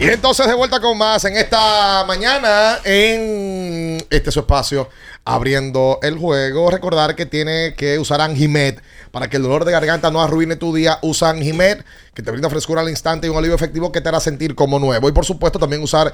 Y entonces de vuelta con más en esta mañana en este su espacio abriendo el juego. Recordar que tiene que usar Anjimet para que el dolor de garganta no arruine tu día. Usa Anjimet que te brinda frescura al instante y un alivio efectivo que te hará sentir como nuevo. Y por supuesto también usar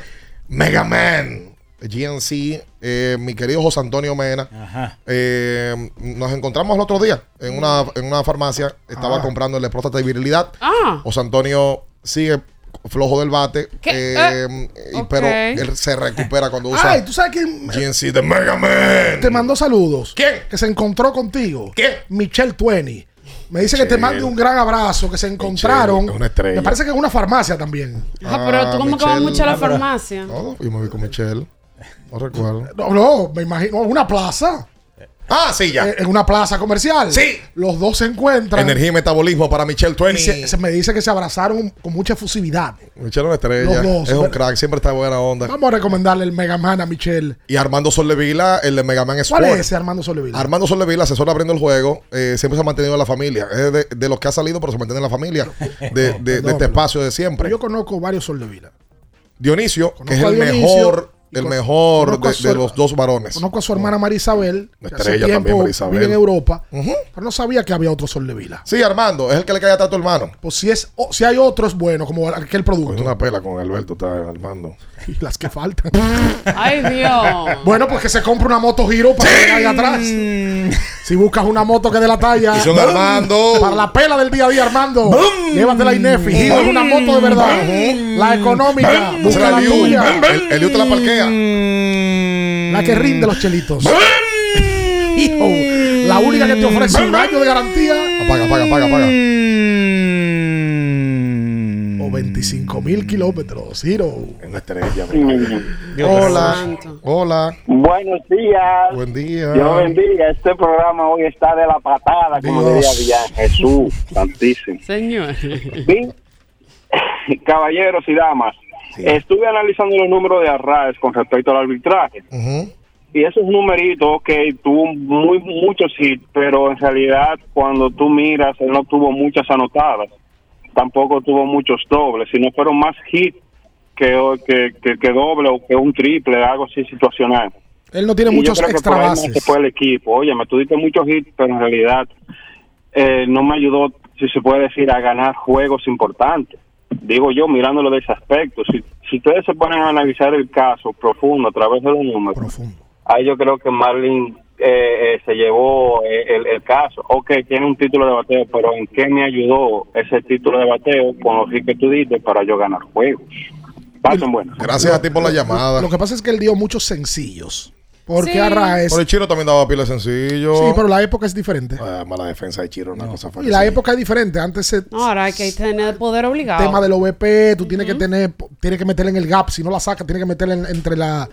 Mega Man. GNC, eh, mi querido José Antonio Mena. Ajá. Eh, nos encontramos el otro día en una, en una farmacia. Estaba Ah. comprándole próstata y virilidad. Ah. José Antonio sigue flojo del bate. ¿Qué? eh, y- ok. Pero él se recupera cuando usa Ay, ¿tú sabes quién GNC de Mega Man. te mandó saludos? ¿Quién? Que se encontró contigo. ¿Quién? Michelle Twenty. Me dice que te mande un gran abrazo, que se encontraron. Michelle, una estrella. Me parece que en una farmacia también. Ah, pero tú como que vas Michelle. mucho a la Ah, farmacia. No, yo me vi con Michelle. No recuerdo. No, no, me imagino, una plaza. Ah, sí, ya. Eh, En una plaza comercial. Sí. Los dos se encuentran. Energía y metabolismo para Michelle Twenty. se, se me dice que se abrazaron con mucha efusividad. Michelle es una estrella. Los dos. Es un crack, siempre está buena onda. Vamos a recomendarle el Mega Man a Michelle. Y Armando Soldevila, el de Mega Man ¿Cuál Sport. es ese Armando Sollevila? Armando Soldevila, asesor abriendo el juego, eh, siempre se ha mantenido en la familia. Es de, de los que ha salido, pero se mantiene en la familia. De, de- de No, este espacio de siempre. yo conozco varios Soldevila. Dionisio, que es Conozco el Dionisio mejor, el con- mejor de, su- de los dos varones. Conozco a su hermana María Isabel, que Una hace estrella también, tiempo María Isabel. vive en Europa, pero no sabía que había otro Soldevila. Sí, Armando, es el que le cae atrás a tu hermano. Pues si es, o- si hay otros buenos, como aquel producto. Es una pela con Alberto, está Armando. Y las que faltan. Ay, Dios. bueno, pues que se compre una moto Giro para que vaya atrás. Si buscas una moto que de la talla. Y son ¡Bum! Armando. Para la pela del día a día, Armando. Llévate la Inefi. Es una moto de verdad. La económica. Busca la tuya. El, el te la parquea. La que rinde los chelitos. Hijo, la única que te ofrece un año de garantía. Apaga, apaga, apaga, apaga. O 25 mil kilómetros. Giro. Una estrella. Hola. Hola. Buenos días. Buen día. Dios bendiga. Este programa hoy está de la patada, como Dios. diría Villan. Jesús, santísimo. Señor. Sí. Caballeros y damas, estuve analizando los números de Arraes con respecto al arbitraje. Y esos numeritos que tuvo muy muchos hits, pero en realidad cuando tú miras, él no tuvo muchas anotadas. Tampoco tuvo muchos dobles, sino fueron más hits que, que, que, que doble o que un triple, algo así situacional. Él no tiene Y yo muchos extra no bases. se fue el equipo. Oye, me tuviste muchos hits, pero en realidad eh, no me ayudó, si se puede decir, a ganar juegos importantes. Digo yo, mirándolo de ese aspecto. Si, si ustedes se ponen a analizar el caso profundo a través de los números, ahí yo creo que Marlin eh, eh, se llevó eh, el, el caso. Ok, tiene un título de bateo, pero ¿en qué me ayudó ese título de bateo con los que tú diste para yo ganar juegos? Pasen buenas. Gracias a ti por la llamada. Lo que pasa es que él dio muchos sencillos. Porque Sí. Arraes. Por el Chiro también daba pila sencillo. Sí, pero la época es diferente. Ah, mala defensa de Chiro, una cosa Y la época es diferente. Antes se, ahora hay que tener poder obligado. tema del OVP, tú tienes que tener, tienes que meterle en el gap, si no la sacas, tienes que meterle en- entre la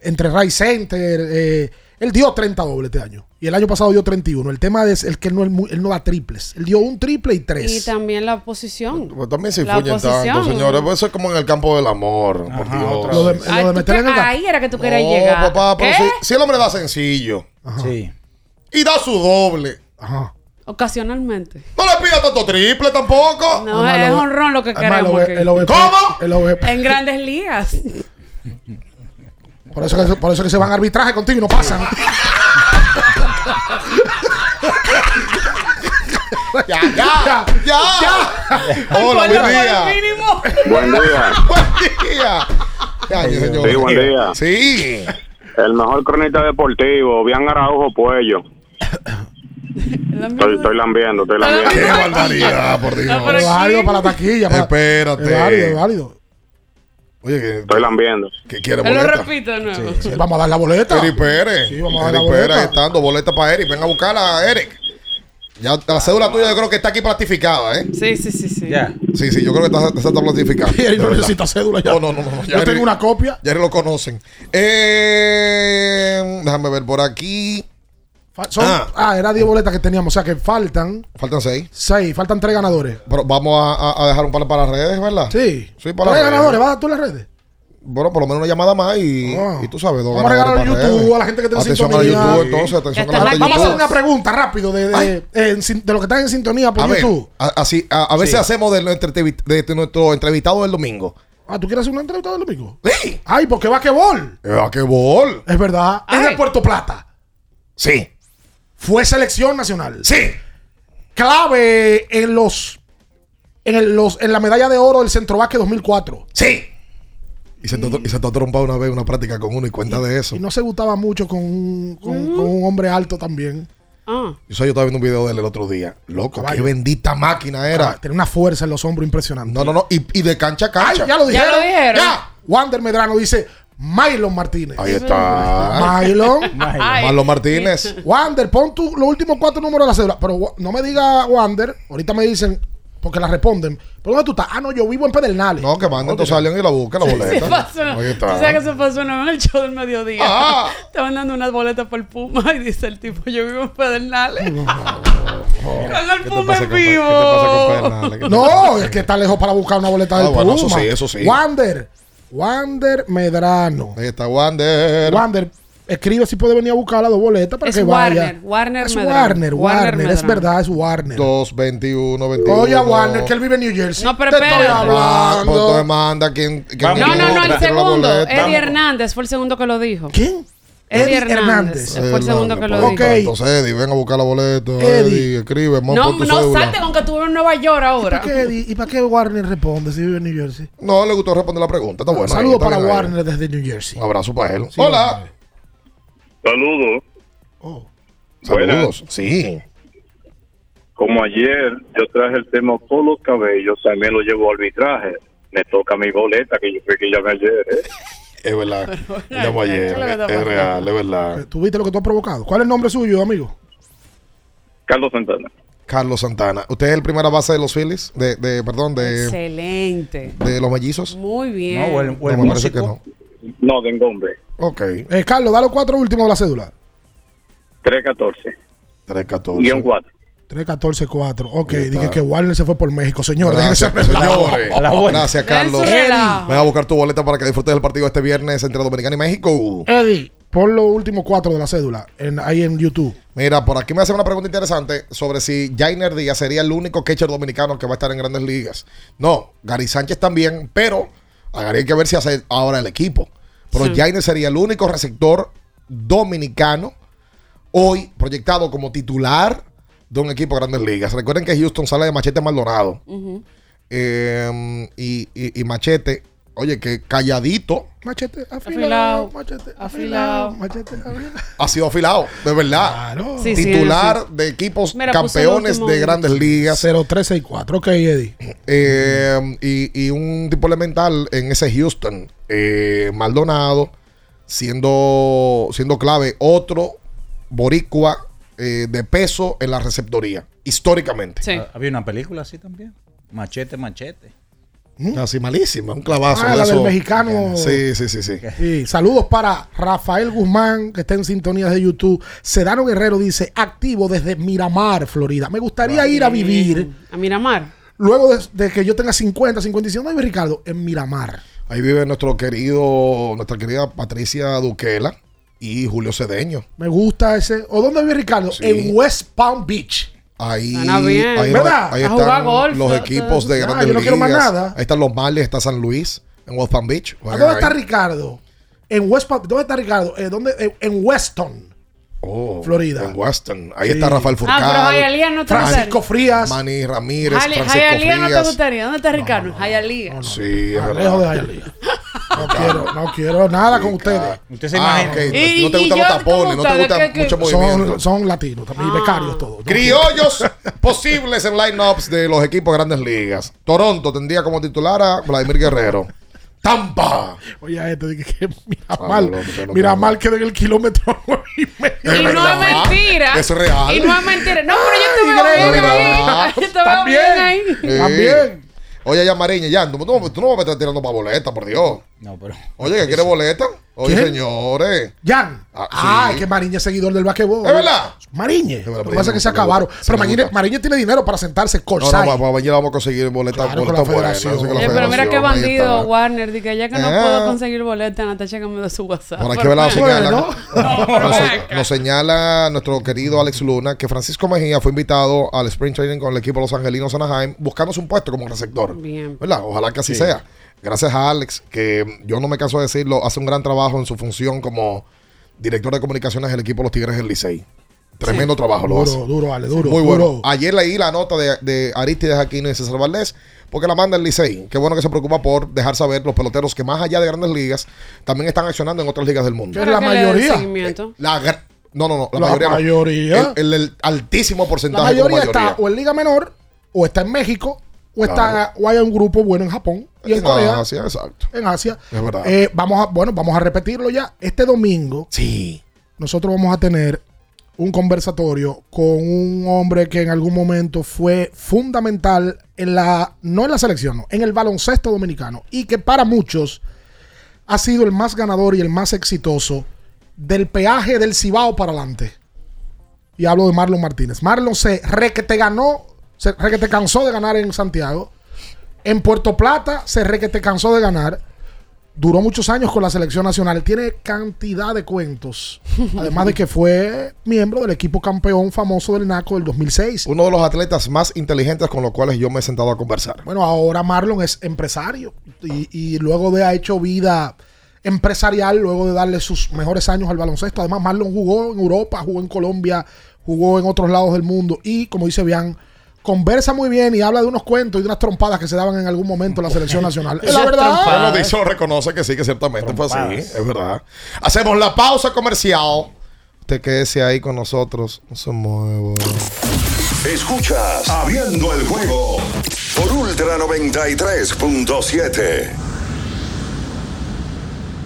entre Ray Center, eh, Él dio 30 dobles este año. Y el año pasado dio 31. El tema es el que él no, él no da triples. Él dio un triple y Y tres. también la posición. Pues también se La influyen tanto, posición. señores. Pues eso es como en el campo del amor. por Dios. Lo de, Ay, lo de tú meter en te- el ga- ahí era que tú querías No, llegar. papá, pero ¿Qué? si, si el hombre da sencillo Sí. y da su doble, Ajá. Ocasionalmente. no le pida tanto triple tampoco. No, Además, es honrón lo que además, queremos. aquí. el OVP ¿Cómo? el OVP. En grandes ligas. Por eso, que, por eso que se van a arbitraje contigo y no pasan. Ya, ya, ya. Hola, Ponlo buen día. Buen día. Buen día. Ya, señor. Sí, buen día. Sí. El mejor cronista deportivo, Bian Araujo Puello. Estoy, estoy lambiendo, estoy Qué lambiendo. barbaridad, por Dios. Es válido para la taquilla. Para, Espérate. Es válido, es válido. Oye, que, Estoy lambiendo. que quiere Te lo boleta. repito. Sí, vamos a dar la boleta. Eric Pérez. Sí, vamos a dar Eric la Pérez boleta. está dando boleta para Eric. Ven a buscarla, Eric. Ya la cédula tuya yo creo que está aquí platificada, ¿eh? Sí, sí, sí, sí. Ya. Sí, sí, yo creo que está, está. Y Eric no necesita cédula ya. No, no, no. no. Ya Yo Eric- tengo una copia. Ya lo conocen. Eh, déjame ver por aquí. Son- Ah. ah. era 10 boletas que teníamos. O sea que faltan Faltan seis. 6. Faltan 3 ganadores. Pero vamos a, a- a dejar un par para las redes, ¿verdad? Sí. Sí, para 3 las ganadores. ¿Vas a tú las redes? Bueno, por lo menos una llamada más y, Ah. y tú sabes, dos Vamos a regalar a YouTube, redes. a la gente que está en Atención sintonía. a YouTube, entonces, atención a la gente Vamos a hacer una pregunta rápido de, de, lo que están en sintonía por A ver, YouTube. a, así, a, a ver si hacemos de nuestro, entrevi- de nuestro entrevistado del domingo. Ah, ¿tú quieres hacer una entrevista del domingo? Sí. Ay, porque va que bol. Eh, ¿A qué bol? Es verdad. Es de Puerto Plata. Sí. Fue selección nacional. Sí. Clave en los. En, el- los, en la medalla de oro del Centro Básquet 2004. Sí. Y se, te, y se te ha trompado una vez una práctica con uno y cuenta de eso. Y no se gustaba mucho con, un- con, con un hombre alto también. Ah. Yo, yo estaba viendo un video de él el otro día. Loco, Caballo. qué bendita máquina era. Ah, Tenía una fuerza en los hombros impresionante. No, no, no. Y, y de cancha a Ay, cancha. ya lo Ya dijeron. lo dijeron. Ya. Wander Medrano dice Mylon Martínez. Ahí está. Mylon. Ay. Marlon Martínez. Wander, pon tu, los últimos cuatro números de la cédula. Pero no me diga Wander. Ahorita me dicen, porque la responden. ¿Pero dónde tú estás? Ah, no, yo vivo en Pedernales. No, que manden, entonces salgan y la busquen la Se boleta. pasó. Ahí Tú está. sabes que se pasó una vez en el show del mediodía. Ah. Estaban dando unas boletas por el Puma y dice el tipo, yo vivo en Pedernales. Con el ¿Qué te Puma pasa en con- vivo. qué te pasa con Pedernales? ¿Qué te No, es que está lejos para buscar una boleta Ah, del bueno, Puma. eso sí, eso sí. Wander. Wander Medrano. Ahí está Wander. Wander, escribe si puede venir a buscar las dos boletas para Es que Warner, vaya. Warner es Medrano. Warner, Warner Warner, es verdad, es Warner. 2, 21, 21. Oye, Warner, que él vive en New Jersey. No, pero Te estoy. Pues entonces hablando. manda quien. quien Vamos. No, no, no, el segundo. Eddie Hernández fue el segundo que lo dijo. ¿Quién? Eddie Hernández. Hernández. Fue el segundo que lo Pues, dijo. Ok. Entonces, Eddie, ven a buscar la boleta. Eddie. Eddie, escribe, No, tu no cédula. salte con que tú vives en Nueva York ahora. ¿Y para qué, Eddie- ¿Y para qué Warner responde si vive en New Jersey? No le gustó responder la pregunta. Está bueno. Saludos para ahí. Warner desde New Jersey. Un abrazo para él. Sí, Hola. Saludos. Oh. Saludos. Sí. Como ayer yo traje el tema por los cabellos, también lo llevo a arbitraje. Me toca mi boleta, que yo fui que llamé ayer. ¿eh? Es verdad. Llamó ¿qué ayer. es real, es verdad. ¿Tú viste lo que tú has provocado? ¿Cuál es el nombre suyo, amigo? Carlos Santana. Carlos Santana. ¿Usted es el primera base de los Phillies? De, de perdón, de, Excelente. de los mellizos. Muy bien. No, o el, o el No, me parece que músico. no. No, de hombre. Ok. Eh, Carlos, da los cuatro últimos de la cédula. 314. 314. Guión 4. 314-4. Ok, dije que Warner se fue por México. Señores, Gracias, señores. Gracias, Carlos. La- Ven a buscar tu boleta para que disfrutes del partido este viernes entre Dominicana y México. Eddie, pon los últimos cuatro de la cédula en- ahí en YouTube. Mira, por aquí me hace una pregunta interesante sobre si Jainer Díaz sería el único catcher dominicano que va a estar en grandes ligas. No, Gary Sánchez también, pero a Gary hay que ver si hace ahora el equipo. Pero Sí. Jainer sería el único receptor dominicano hoy proyectado como titular de un equipo de grandes ligas. Recuerden que Houston sale de Machete Maldonado. Eh, y, y- y Machete, oye, que calladito Machete Afilado. afilado. Machete Afilado. Machete afilado. ha sido afilado, de verdad. Claro. Sí, sí, Titular de equipos Mira, campeones de grandes ligas. 0364. Ok, Eddie. Eh, y, y un tipo elemental en ese Houston. Eh, Maldonado, siendo, siendo clave, otro boricua eh, de peso en la receptoría, históricamente. Sí. Ah, Había una película así también. Machete, machete. Así malísima, un clavazo. Ah, de la del mexicano. Sí, sí, sí, sí. Saludos para Rafael Guzmán, que está en sintonía de YouTube. Sedano Guerrero dice, activo desde Miramar, Florida. Me gustaría ir a vivir, A Miramar. luego de, de que yo tenga 50, 55, ¿dónde vive Ricardo? En Miramar. Ahí vive nuestro querido, nuestra querida Patricia Duquela y Julio Cedeño. Me gusta ese. ¿O dónde vive Ricardo? Sí. En West Palm Beach. Ahí, ahí, ¿Verdad? ahí están golf, los equipos de Ah, grandes yo no quiero más nada. Ahí están los Marlins, está San Luis, en West Palm Beach. ¿A dónde está ahí. Ricardo? En West Palm. ¿Dónde está Ricardo? Eh, ¿dónde? En, en Weston. Oh, Florida. En Weston. Ahí Sí. está Rafael Furcal. Ah, pero no te Francisco Frías. Manny Ramírez, Jale- Francisco no te Frías. gustaría. ¿Dónde está Ricardo? Hialeah. Sí, es Ah, verdad. lejos de Hialeah. No quiero, no quiero nada con ustedes. Usted se imagina. Y- No te gustan los tapones, no te como gusta ustedes, que- mucho que- movimiento. Son, son latinos también, y becarios todos. No Criollos posibles en lineups de los equipos de grandes ligas. Toronto tendría como titular a Vladimir Guerrero. Tampa. Oye, a este dije que mira Ah, mal. no, no, no, Mira mal queda en el kilómetro y medio. Y no es mentira. Eso es real. Y no es mentira. No, pero yo te veo bien ahí. Yo te veo bien ahí. Sí. También. Oye, ya Mariña, ya, tú, no- tú no vas a estar tirando para boleta, por Dios. No, pero. Oye, ¿que quiere boleta? Oye, ¿Quién? señores. Jan. Ah, Ah, sí. es que Mariña es seguidor del basquetbol. ¿Es verdad? Mariñe. verdad, Lo que pasa es que se acabaron. Pero. Mariñe tiene dinero para sentarse No, corsay. no, para mañana vamos a conseguir boleta, Claro, con boleta la buena. federación. eso que la Eh, pero mira qué bandido. Warner. Dije, ya que no Ah. puedo conseguir boleta, Natacha que me da su WhatsApp. Por aquí ve la señala. Bueno. Nos, nos señala nuestro querido Alex Luna que Francisco Mejía fue invitado al Spring Training con el equipo de los Angelinos Anaheim buscándose un puesto como receptor. Bien. ¿Verdad? Ojalá que así Sí. sea. Gracias a Alex, que yo no me canso de decirlo, hace un gran trabajo en su función como director de comunicaciones del equipo de los Tigres del Licey. Tremendo trabajo lo Duro, hace. duro, Ale, duro. Muy bueno. duro. Ayer leí la nota de, de Aristides Aquino y César Valdés, porque la manda el Licey. Qué bueno que se preocupa por dejar saber los peloteros que más allá de grandes ligas, también están accionando en otras ligas del mundo. Es la mayoría. La gra- no, no, no. La, La mayoría. no. mayoría. El, el- el altísimo La porcentaje mayoría como mayoría. está o en Liga Menor, o está en México, o, está, o hay un grupo bueno en Japón y en En Corea. Asia, exacto. En Asia. Es verdad. Eh, vamos a, bueno, vamos a repetirlo ya. Este domingo, Sí. nosotros vamos a tener un conversatorio con un hombre que en algún momento fue fundamental en la, no en la selección, no, en el baloncesto dominicano y que para muchos ha sido el más ganador y el más exitoso del peaje del Cibao para adelante. Y hablo de Marlon Martínez. Marlon se re que te ganó, se re que te cansó de ganar en Santiago. En Puerto Plata se re que te cansó de ganar. Duró muchos años con la selección nacional. Tiene cantidad de cuentos. Además de que fue miembro del equipo campeón famoso del NACO del 2006. Uno de los atletas más inteligentes con los cuales yo me he sentado a conversar. Bueno, ahora Marlon es empresario. Y, y luego de ha hecho vida empresarial, luego de darle sus mejores años al baloncesto. Además, Marlon jugó en Europa, jugó en Colombia, jugó en otros lados del mundo. Y como dice Bian, conversa muy bien y habla de unos cuentos y de unas trompadas que se daban en algún momento en la selección nacional. Es la verdad. Lo dice, lo reconoce que sí, que ciertamente fue así. Es verdad. Hacemos la pausa comercial. Usted quédese ahí con nosotros. No se mueva. Escuchas Abriendo el juego por Ultra 93.7.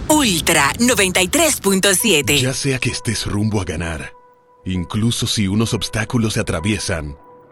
Ultra 93.7. Ya sea que estés rumbo a ganar, incluso si unos obstáculos se atraviesan,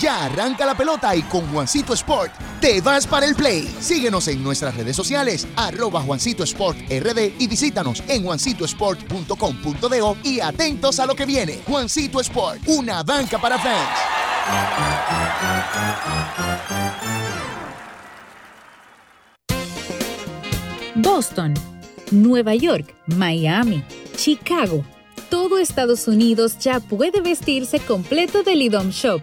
Ya arranca la pelota y con Juancito Sport te vas para el play. Síguenos en nuestras redes sociales, arroba Juancito Sport RD y visítanos en juancitosport.com.de y atentos a lo que viene. Juancito Sport, una banca para fans. Boston, Nueva York, Miami, Chicago. Todo Estados Unidos ya puede vestirse completo del IDOM Shop.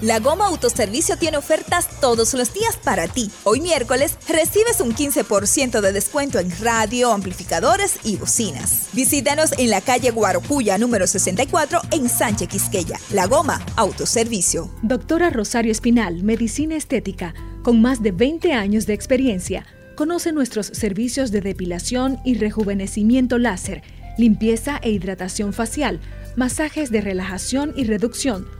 La Goma Autoservicio tiene ofertas todos los días para ti. Hoy miércoles recibes un 15% de descuento en radio, amplificadores y bocinas. Visítanos en la calle Guarocuya número 64 en Sánchez Quisqueya. La Goma Autoservicio. Doctora Rosario Espinal, Medicina Estética, con más de 20 años de experiencia. Conoce nuestros servicios de depilación y rejuvenecimiento láser, limpieza e hidratación facial, masajes de relajación y reducción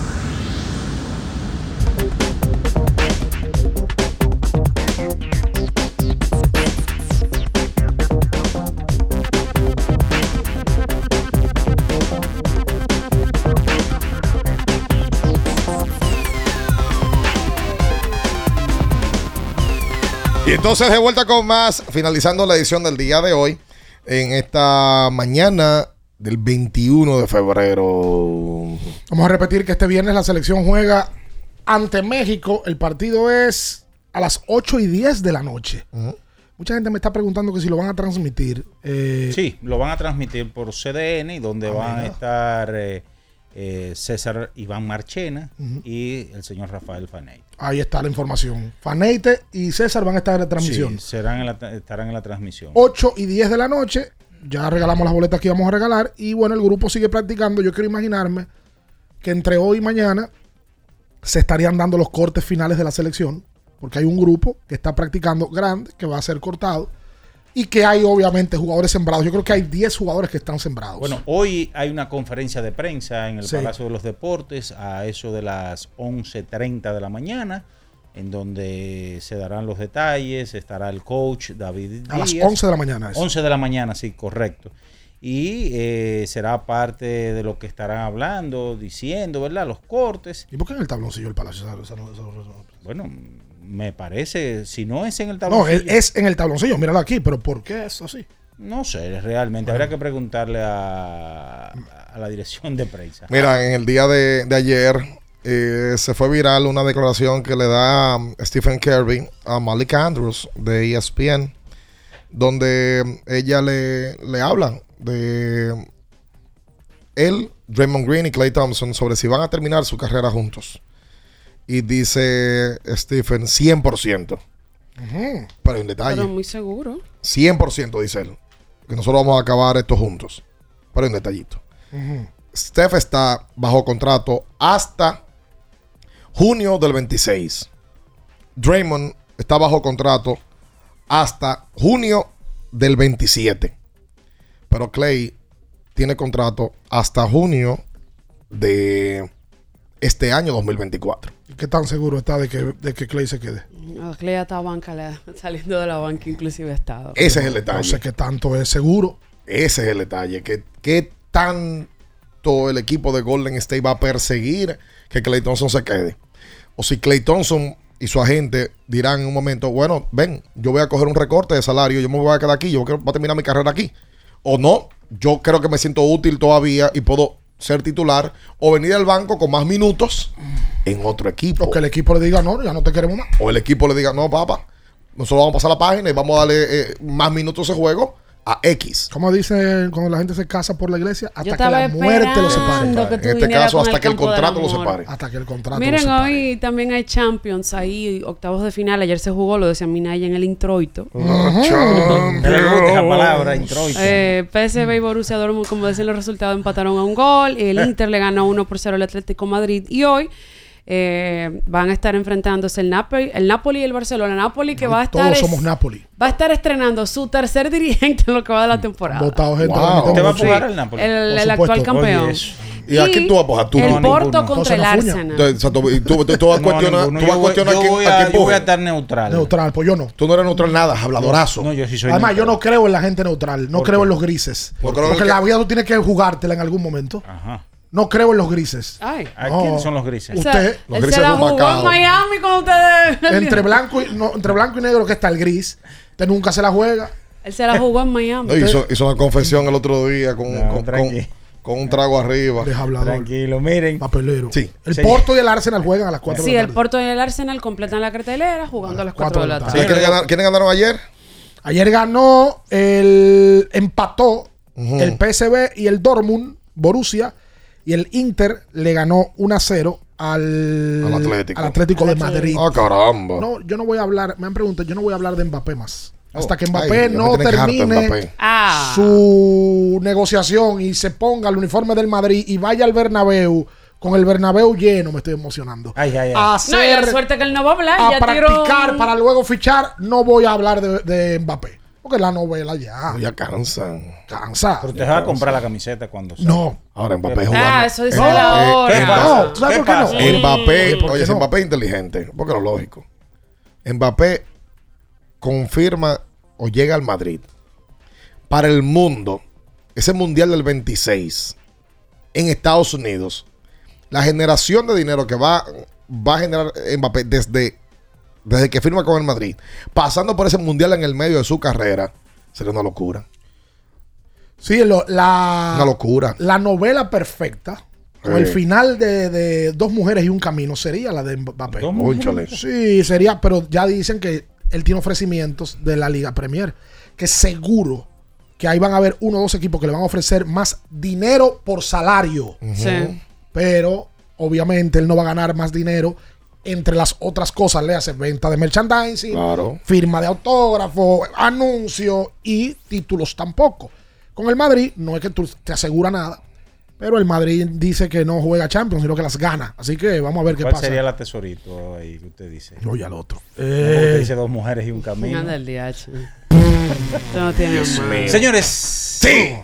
Y entonces de vuelta con más, finalizando la edición del día de hoy, en esta mañana del 21 de febrero. Vamos a repetir que este viernes la selección juega ante México. El partido es a las 8 y 10 de la noche. Mucha gente me está preguntando que si lo van a transmitir. Eh, Sí, lo van a transmitir por CDN, y donde Ah, van a estar eh, eh, César Iván Marchena y el señor Rafael Faney. Ahí está la información. Faneite y César van a estar en la transmisión. Sí, serán en la tra- estarán en la transmisión. 8 y 10 de la noche. Ya regalamos las boletas que íbamos a regalar. Y bueno, el grupo sigue practicando. Yo quiero imaginarme que entre hoy y mañana se estarían dando los cortes finales de la selección. Porque hay un grupo que está practicando grande, que va a ser cortado. Y que hay obviamente jugadores sembrados. Yo creo que hay 10 jugadores que están sembrados. Bueno, hoy hay una conferencia de prensa en el Sí. Palacio de los Deportes a eso de las 11.30 de la mañana, en donde se darán los detalles, estará el coach David A las Díaz. 11 de la mañana, eso. 11 de la mañana, sí, correcto. Y eh, será parte de lo que estarán hablando, diciendo, ¿verdad? Los cortes. ¿Y por qué en el tabloncillo del Palacio? Bueno, me parece, si no es en el No, tabloncillo. es, es en el tabloncillo. Míralo aquí. Pero ¿por qué es así? No sé, realmente. Habría que preguntarle a, a la dirección de prensa. Mira, en el día de, de ayer eh, se fue viral una declaración que le da um, Stephen Kirby a Malik Andrews de ESPN, donde ella le, le habla de él, Draymond Green y Clay Thompson sobre si van a terminar su carrera juntos. Y dice Stephen 100%. Pero hay un detalle. Pero muy seguro. 100% dice él. Que nosotros vamos a acabar esto juntos. Pero hay un detallito. Steph está bajo contrato hasta junio del 26. Draymond está bajo contrato hasta junio del 27. Pero Clay tiene contrato hasta junio de este año 2024. ¿Y ¿Qué tan seguro está de que, de que Clay se quede? No, Clay ya está banca, le- saliendo de la banca, inclusive estado. Ese es el detalle. No sé qué tanto es seguro. Ese es el detalle. que ¿Qué tanto el equipo de Golden State va a perseguir que Clay Thompson se quede? O si Clay Thompson y su agente dirán en un momento, bueno, ven, yo voy a coger un recorte de salario, yo me voy a quedar aquí, yo quiero, voy a terminar mi carrera aquí. O no, yo creo que me siento útil todavía y puedo ser titular o venir al banco con más minutos en otro equipo. O que el equipo le diga, no, ya no te queremos más. O el equipo le diga, no, papá, nosotros vamos a pasar la página y vamos a darle eh, más minutos de juego a X. Como dicen cuando la gente se casa por la iglesia, hasta que la muerte lo separe. En este caso, hasta que el contrato lo separe. Hasta que el contrato lo Miren, separe. hoy también hay Champions ahí, octavos de final. Ayer se jugó, lo decía Minaya en el introito. Esa palabra, introito. Eh, PSV y Borussia Dortmund, como dicen los resultados, empataron a un gol. El Inter le ganó 1 por 0 al Atlético Madrid. Y hoy eh, van a estar enfrentándose el Napoli, el Napoli y el Barcelona. Napoli que va a estar Todos es- somos Napoli. va a estar estrenando su tercer dirigente en lo que va de la temporada. Votado gente. Wow. la mitad ¿Usted va a jugar al Napoli? El, el actual campeón. Oye. ¿Y a quién tú vas a apoyar? Tú el no, Porto ninguno. contra el Arsenal. Entonces, o sea, tú, y tú, tú- tú vas a No, cuestionar, ninguno. tú Yo vas a cuestionar yo a quién- voy a a- quién yo voy a estar neutral. Neutral, pues yo no. Tú no eres neutral nada, habladorazo. No, yo sí soy Además, yo neutral. no creo en la gente neutral. No ¿Por creo qué? en los grises. No en Porque el la vida tú tienes que jugártela en algún momento. Ajá. No creo en los grises. Ay. ¿A No. quiénes son los grises? Él se- Usted, los él grises se la jugó en. Miami con ustedes. entre blanco y no, entre blanco y negro que está el gris. Usted nunca se la juega. Él se la jugó en Miami. No, hizo, hizo una confesión el otro día con, No, con, tranqui. con- con un trago arriba. Tranquilo, miren. Papelero. Sí. El Sí. Porto y el Arsenal juegan a las 4 Sí, de la el tarde. Porto y el Arsenal completan la cartelera jugando a las 4 de la tarde. ¿Quiénes ganaron, quiénes ganaron ayer? Ayer ganó el empató el PSV y el Dortmund, Borussia, y el Inter le ganó 1 a 0 al, Al Atlético. al Atlético de Madrid. Ah, caramba. No, yo no voy a hablar, me han preguntado, yo no voy a hablar de Mbappé más. Hasta Oh, que ay, Mbappé no termine Mbappé. Ah. su negociación y se ponga el uniforme del Madrid y vaya al Bernabéu con el Bernabéu lleno, me estoy emocionando. Ay, ay, ay. A No, y la hacer, suerte que él no va a hablar. a ya practicar tiró... para luego fichar, no voy a hablar de, de Mbappé. Porque la novela ya Ya cansan. cansa. Pero usted va a comprar la camiseta cuando sea. No. Ahora Mbappé jugando. Ah, eso dice Eh, la eh, hora. ¿Qué Mbappé- pasa? No, ¿sabes ¿Qué por qué no? Eh, Mbappé, ¿por qué oye, si no? Mbappé es inteligente, porque lo lógico. Mbappé confirma o llega al Madrid. Para el mundo, ese mundial del 26 en Estados Unidos, la generación de dinero que va, va a generar Mbappé desde, desde que firma con el Madrid, pasando por ese mundial en el medio de su carrera, sería una locura. Sí, lo- la, Una locura. la novela perfecta, con Sí. el final de, de Dos Mujeres y un Camino, sería la de Mbappé. Sí, sería, pero ya dicen que él tiene ofrecimientos de la Liga Premier, que seguro que ahí van a haber uno o dos equipos que le van a ofrecer más dinero por salario. Sí. Pero obviamente él no va a ganar más dinero entre las otras cosas, le hace venta de merchandising, Claro. firma de autógrafo, anuncio y títulos tampoco. Con el Madrid no es que tú te asegura nada, pero el Madrid dice que no juega Champions, sino que las gana. Así que vamos a ver qué ¿Cuál pasa. sería la tesorito ahí que usted dice? Oye, al otro. Usted Eh, dice dos mujeres y un camino. Anda el DH. No tiene más. Señores, sí.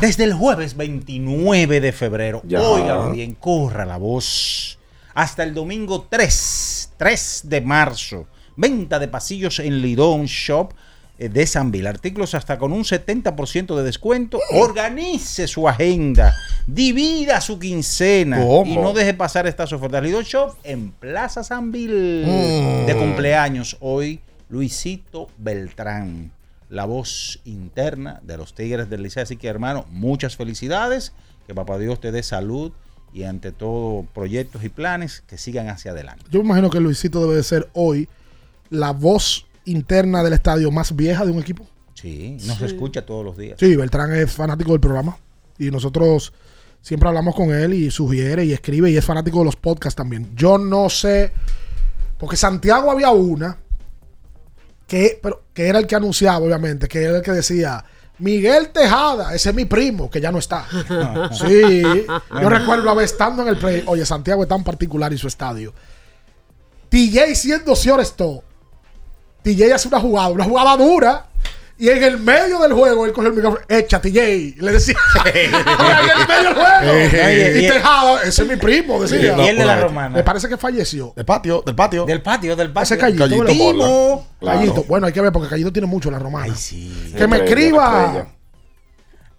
Desde el jueves 29 de febrero, Ya. óigalo bien, corra la voz. Hasta el domingo 3, 3 de marzo, venta de pasillos en Lidón Shop eh, de Sanville. Artículos hasta con un 70% de descuento. Organice su agenda, divida su quincena ¿Cómo? y no deje pasar estas ofertas. Lidón Shop en Plaza Sanville Mm. de cumpleaños hoy, Luisito Beltrán la voz interna de los Tigres del Liceo. Así que, hermano, muchas felicidades. Que papá Dios te dé salud y, ante todo, proyectos y planes que sigan hacia adelante. yo me imagino que Luisito debe de ser hoy la voz interna del estadio más vieja de un equipo. Sí, nos escucha todos los días. Sí, Beltrán es fanático del programa y nosotros siempre hablamos con él y sugiere y escribe y es fanático de los podcasts también. Yo no sé, porque Santiago había una que, pero, que era el que anunciaba, obviamente, que era el que decía, Miguel Tejada, ese es mi primo, que ya no está. sí, yo recuerdo vez estando en el play, oye, Santiago es tan particular y su estadio. TJ siendo todo. TJ hace una jugada, una jugada dura. Y en el medio del juego, él cogió el micrófono, echa TJ. Y le decía, en el medio del juego. y Tejada, ese es mi primo, decía. Y el de la romana. Me parece que falleció. Del patio, del patio. Del patio, del patio. Ese Callito, Callito. Mola. Claro. Callito. Bueno, hay que ver porque Callito tiene mucho la romana. Ay, sí. Que me escriba estrella.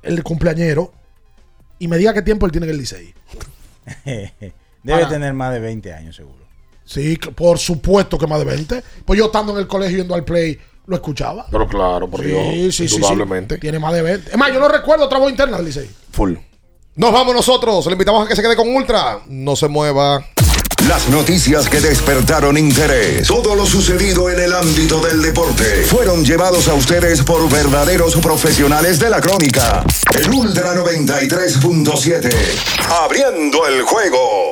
el cumpleañero y me diga qué tiempo él tiene en el Licey. Debe Para- tener más de 20 años, seguro. Sí, por supuesto que más de 20. Pues yo estando en el colegio yendo al play, lo escuchaba. Pero claro, por Sí, Dios. sí, sí, sí. indudablemente. Tiene más de 20. Es más, yo no recuerdo otra voz interna del Licey. Full. Nos vamos nosotros. Le invitamos a que se quede con Ultra. No se mueva. Las noticias que despertaron interés, todo lo sucedido en el ámbito del deporte, fueron llevados a ustedes por verdaderos profesionales de la crónica. El Ultra 93.7, abriendo el juego.